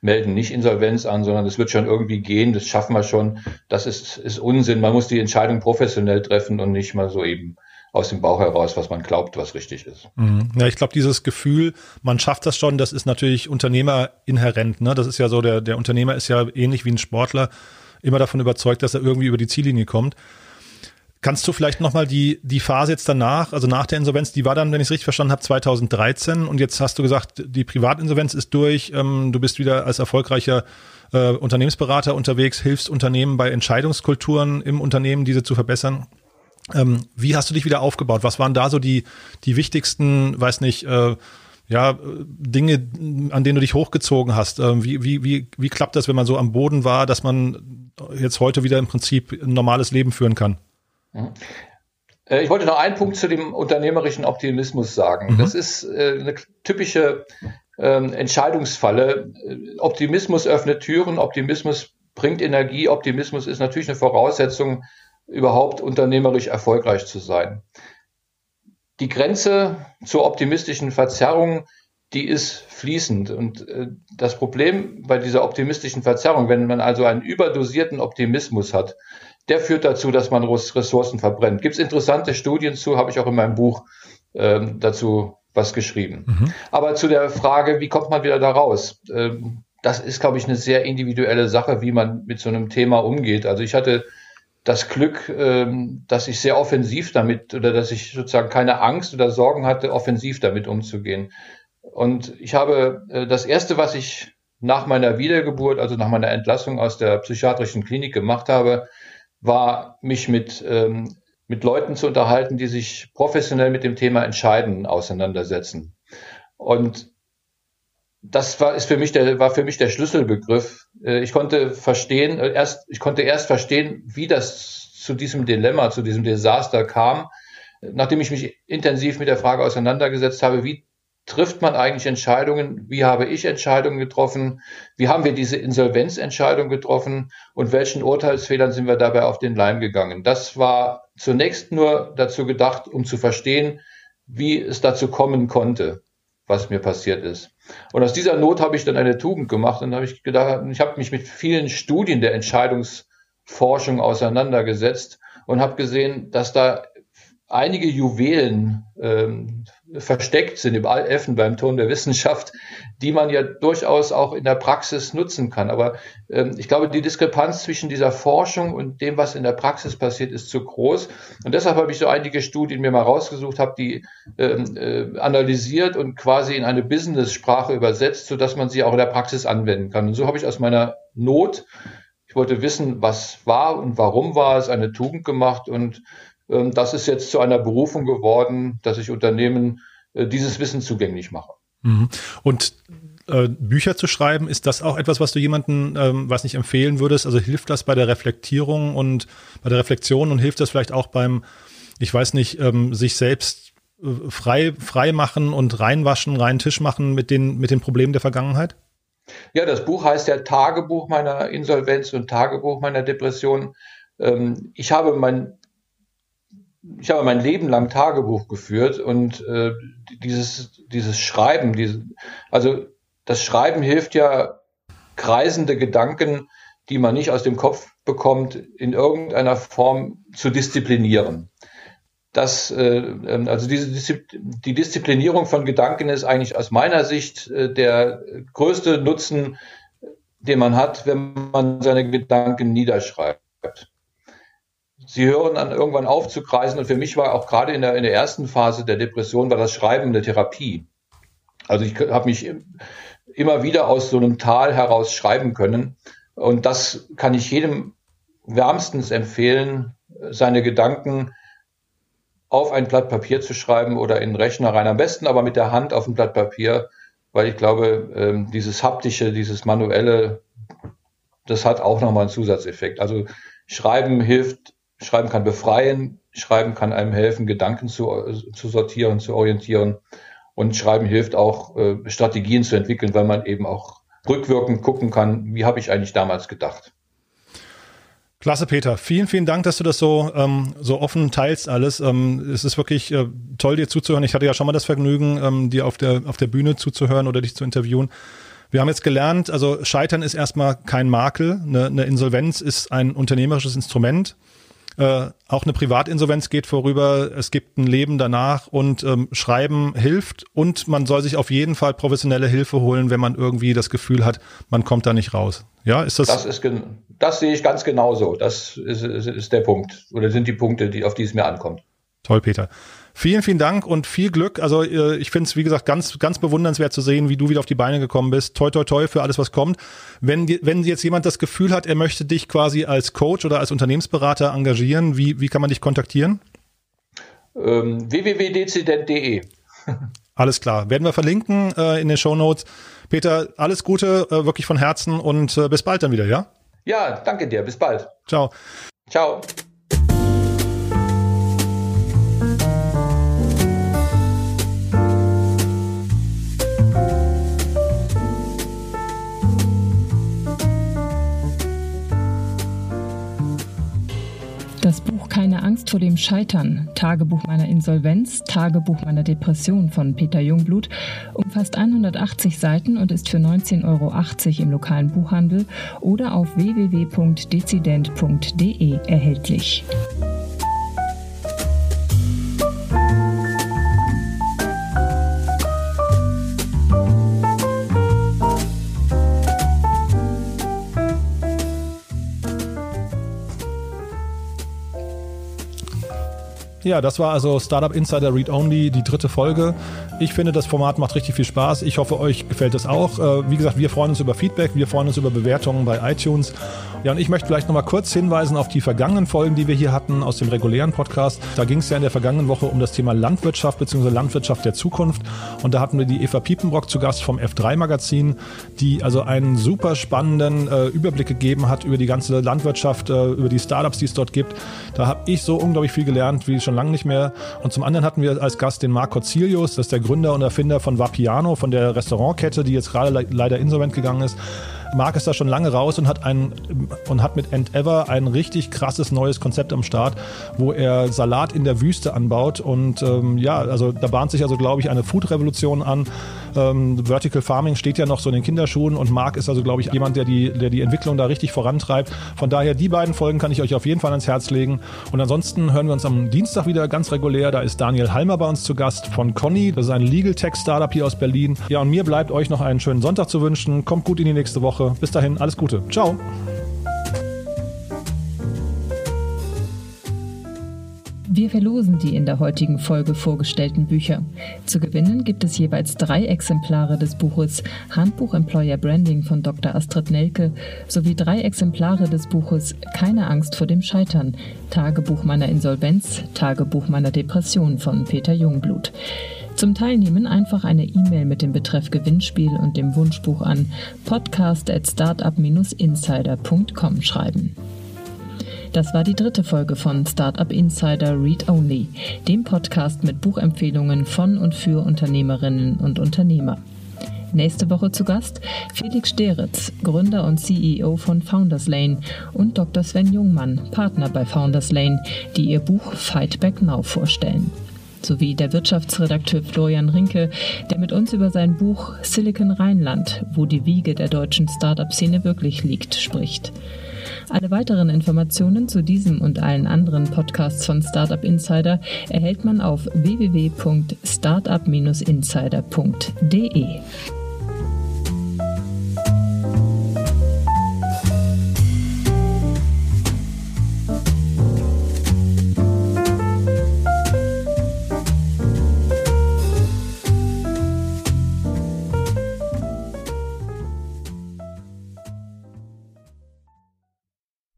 melden nicht Insolvenz an, sondern es wird schon irgendwie gehen, das schaffen wir schon. Das ist, ist Unsinn. Man muss die Entscheidung professionell treffen und nicht mal so eben aus dem Bauch heraus, was man glaubt, was richtig ist. Mhm. Ja, ich glaube, dieses Gefühl, man schafft das schon, das ist natürlich Unternehmer inhärent. Ne? Das ist ja so, der, der Unternehmer ist ja ähnlich wie ein Sportler immer davon überzeugt, dass er irgendwie über die Ziellinie kommt. Kannst du vielleicht nochmal die, die Phase jetzt danach, also nach der Insolvenz, die war dann, wenn ich es richtig verstanden habe, 2013 und jetzt hast du gesagt, die Privatinsolvenz ist durch, ähm, du bist wieder als erfolgreicher äh, Unternehmensberater unterwegs, hilfst Unternehmen bei Entscheidungskulturen im Unternehmen, diese zu verbessern. Ähm, wie hast du dich wieder aufgebaut? Was waren da so die, die wichtigsten, weiß nicht, äh, ja, Dinge, an denen du dich hochgezogen hast? Äh, wie, wie, wie, wie klappt das, wenn man so am Boden war, dass man jetzt heute wieder im Prinzip ein normales Leben führen kann? Mhm. Äh, ich wollte noch einen Punkt zu dem unternehmerischen Optimismus sagen. Mhm. Das ist äh, eine typische ähm, Entscheidungsfalle. Äh, Optimismus öffnet Türen, Optimismus bringt Energie, Optimismus ist natürlich eine Voraussetzung, überhaupt unternehmerisch erfolgreich zu sein. Die Grenze zur optimistischen Verzerrung, die ist fließend. Und das Problem bei dieser optimistischen Verzerrung, wenn man also einen überdosierten Optimismus hat, der führt dazu, dass man Ressourcen verbrennt. Gibt es interessante Studien zu, habe ich auch in meinem Buch ähm, dazu was geschrieben. Mhm. Aber zu der Frage, wie kommt man wieder da raus? Ähm, das ist, glaube ich, eine sehr individuelle Sache, wie man mit so einem Thema umgeht. Also ich hatte das Glück, ähm, dass ich sehr offensiv damit oder dass ich sozusagen keine Angst oder Sorgen hatte, offensiv damit umzugehen. Und ich habe äh, das erste, was ich nach meiner Wiedergeburt, also nach meiner Entlassung aus der psychiatrischen Klinik gemacht habe, war, mich mit, ähm, mit Leuten zu unterhalten, die sich professionell mit dem Thema Entscheiden auseinandersetzen. Und das war, ist für mich der, war für mich der Schlüsselbegriff. Äh, ich konnte verstehen, äh, erst, ich konnte erst verstehen, wie das zu diesem Dilemma, zu diesem Desaster kam, nachdem ich mich intensiv mit der Frage auseinandergesetzt habe, wie trifft man eigentlich Entscheidungen? Wie habe ich Entscheidungen getroffen? Wie haben wir diese Insolvenzentscheidung getroffen? Und welchen Urteilsfehlern sind wir dabei auf den Leim gegangen? Das war zunächst nur dazu gedacht, um zu verstehen, wie es dazu kommen konnte, was mir passiert ist. Und aus dieser Not habe ich dann eine Tugend gemacht und habe ich gedacht, ich habe mich mit vielen Studien der Entscheidungsforschung auseinandergesetzt und habe gesehen, dass da einige Juwelen ähm, versteckt sind im Elfenbeinturm der Wissenschaft, die man ja durchaus auch in der Praxis nutzen kann. Aber ähm, ich glaube, die Diskrepanz zwischen dieser Forschung und dem, was in der Praxis passiert, ist zu groß. Und deshalb habe ich so einige Studien mir mal rausgesucht, habe die ähm, äh, analysiert und quasi in eine Business-Sprache übersetzt, sodass man sie auch in der Praxis anwenden kann. Und so habe ich aus meiner Not ich wollte wissen, was war und warum war es, eine Tugend gemacht und das ist jetzt zu einer Berufung geworden, dass ich Unternehmen äh, dieses Wissen zugänglich mache. Mhm. Und äh, Bücher zu schreiben, ist das auch etwas, was du jemandem, ähm, was nicht empfehlen würdest? Also hilft das bei der Reflektierung und bei der Reflexion und hilft das vielleicht auch beim, ich weiß nicht, ähm, sich selbst äh, frei, frei machen und reinwaschen, reinen Tisch machen mit den, mit den Problemen der Vergangenheit? Ja, das Buch heißt ja Tagebuch meiner Insolvenz und Tagebuch meiner Depression. Ähm, ich habe mein ich habe mein Leben lang Tagebuch geführt und äh, dieses, dieses Schreiben, diese, also das Schreiben hilft ja, kreisende Gedanken, die man nicht aus dem Kopf bekommt, in irgendeiner Form zu disziplinieren. Das, äh, ähm, also diese die Disziplinierung von Gedanken ist eigentlich aus meiner Sicht äh, der größte Nutzen, den man hat, wenn man seine Gedanken niederschreibt sie hören an, irgendwann auf zu kreisen. Und für mich war auch gerade in der, in der ersten Phase der Depression war das Schreiben eine Therapie. Also ich habe mich immer wieder aus so einem Tal heraus schreiben können. Und das kann ich jedem wärmstens empfehlen, seine Gedanken auf ein Blatt Papier zu schreiben oder in den Rechner rein. Am besten aber mit der Hand auf ein Blatt Papier, weil ich glaube, ähm, dieses haptische, dieses manuelle, das hat auch nochmal einen Zusatzeffekt. Also Schreiben hilft Schreiben kann befreien, Schreiben kann einem helfen, Gedanken zu, zu sortieren, zu orientieren. Und Schreiben hilft auch, äh, Strategien zu entwickeln, weil man eben auch rückwirkend gucken kann, wie habe ich eigentlich damals gedacht. Klasse, Peter. Vielen, vielen Dank, dass du das so, ähm, so offen teilst alles. Ähm, es ist wirklich äh, toll, dir zuzuhören. Ich hatte ja schon mal das Vergnügen, ähm, dir auf der, auf der Bühne zuzuhören oder dich zu interviewen. Wir haben jetzt gelernt, also Scheitern ist erstmal kein Makel. Eine, eine Insolvenz ist ein unternehmerisches Instrument. Äh, auch eine Privatinsolvenz geht vorüber, es gibt ein Leben danach und ähm, Schreiben hilft und man soll sich auf jeden Fall professionelle Hilfe holen, wenn man irgendwie das Gefühl hat, man kommt da nicht raus. Ja, ist das? Das ist das sehe ich ganz genauso. Das ist, ist, ist der Punkt oder sind die Punkte, die auf die es mir ankommt. Toll, Peter. Vielen, vielen Dank und viel Glück. Also äh, ich finde es, wie gesagt, ganz, ganz bewundernswert zu sehen, wie du wieder auf die Beine gekommen bist. Toi, toi, toi für alles, was kommt. Wenn, wenn jetzt jemand das Gefühl hat, er möchte dich quasi als Coach oder als Unternehmensberater engagieren, wie, wie kann man dich kontaktieren? Ähm, www.dezident.de Alles klar. Werden wir verlinken äh, in den Show Notes. Peter, alles Gute, äh, wirklich von Herzen und äh, bis bald dann wieder, ja? Ja, danke dir. Bis bald. Ciao. Ciao. Angst vor dem Scheitern, Tagebuch meiner Insolvenz, Tagebuch meiner Depression von Peter Jungblut umfasst 180 Seiten und ist für 19,80 Euro im lokalen Buchhandel oder auf www.dezident.de erhältlich. Ja, das war also Startup Insider Read Only, die dritte Folge. Ich finde, das Format macht richtig viel Spaß. Ich hoffe, euch gefällt es auch. Äh, wie gesagt, wir freuen uns über Feedback, wir freuen uns über Bewertungen bei iTunes. Ja, und ich möchte vielleicht nochmal kurz hinweisen auf die vergangenen Folgen, die wir hier hatten aus dem regulären Podcast. Da ging es ja in der vergangenen Woche um das Thema Landwirtschaft bzw. Landwirtschaft der Zukunft. Und da hatten wir die Eva Piepenbrock zu Gast vom F3-Magazin, die also einen super spannenden äh, Überblick gegeben hat über die ganze Landwirtschaft, äh, über die Startups, die es dort gibt. Da habe ich so unglaublich viel gelernt, wie schon lange nicht mehr. Und zum anderen hatten wir als Gast den Marc Corzilius, das ist der Gründer und Erfinder von Vapiano, von der Restaurantkette, die jetzt gerade le leider insolvent gegangen ist. Marc ist da schon lange raus und hat ein und hat mit Endeavor ein richtig krasses neues Konzept am Start, wo er Salat in der Wüste anbaut und ähm, ja, also da bahnt sich also glaube ich eine Food-Revolution an. Ähm, Vertical Farming steht ja noch so in den Kinderschuhen und Marc ist also glaube ich jemand, der die, der die Entwicklung da richtig vorantreibt. Von daher die beiden Folgen kann ich euch auf jeden Fall ans Herz legen. Und ansonsten hören wir uns am Dienstag wieder ganz regulär. Da ist Daniel Halmer bei uns zu Gast von Conny. Das ist ein Legal Tech Startup hier aus Berlin. Ja, und mir bleibt euch noch einen schönen Sonntag zu wünschen. Kommt gut in die nächste Woche. Bis dahin, alles Gute. Ciao. Wir verlosen die in der heutigen Folge vorgestellten Bücher. Zu gewinnen gibt es jeweils drei Exemplare des Buches Handbuch Employer Branding von Dr. Astrid Nelke sowie drei Exemplare des Buches Keine Angst vor dem Scheitern, Tagebuch meiner Insolvenz, Tagebuch meiner Depression von Peter Jungblut. Zum Teilnehmen einfach eine E-Mail mit dem Betreff Gewinnspiel und dem Wunschbuch an podcast at startup-insider.com schreiben. Das war die dritte Folge von Startup Insider Read Only, dem Podcast mit Buchempfehlungen von und für Unternehmerinnen und Unternehmer. Nächste Woche zu Gast Felix Steritz, Gründer und CEO von Founders Lane und Dr. Sven Jungmann, Partner bei Founders Lane, die ihr Buch Fight Back Now vorstellen sowie der Wirtschaftsredakteur Florian Rinke, der mit uns über sein Buch Silicon Rheinland, wo die Wiege der deutschen Startup-Szene wirklich liegt, spricht. Alle weiteren Informationen zu diesem und allen anderen Podcasts von Startup Insider erhält man auf www.startup-insider.de.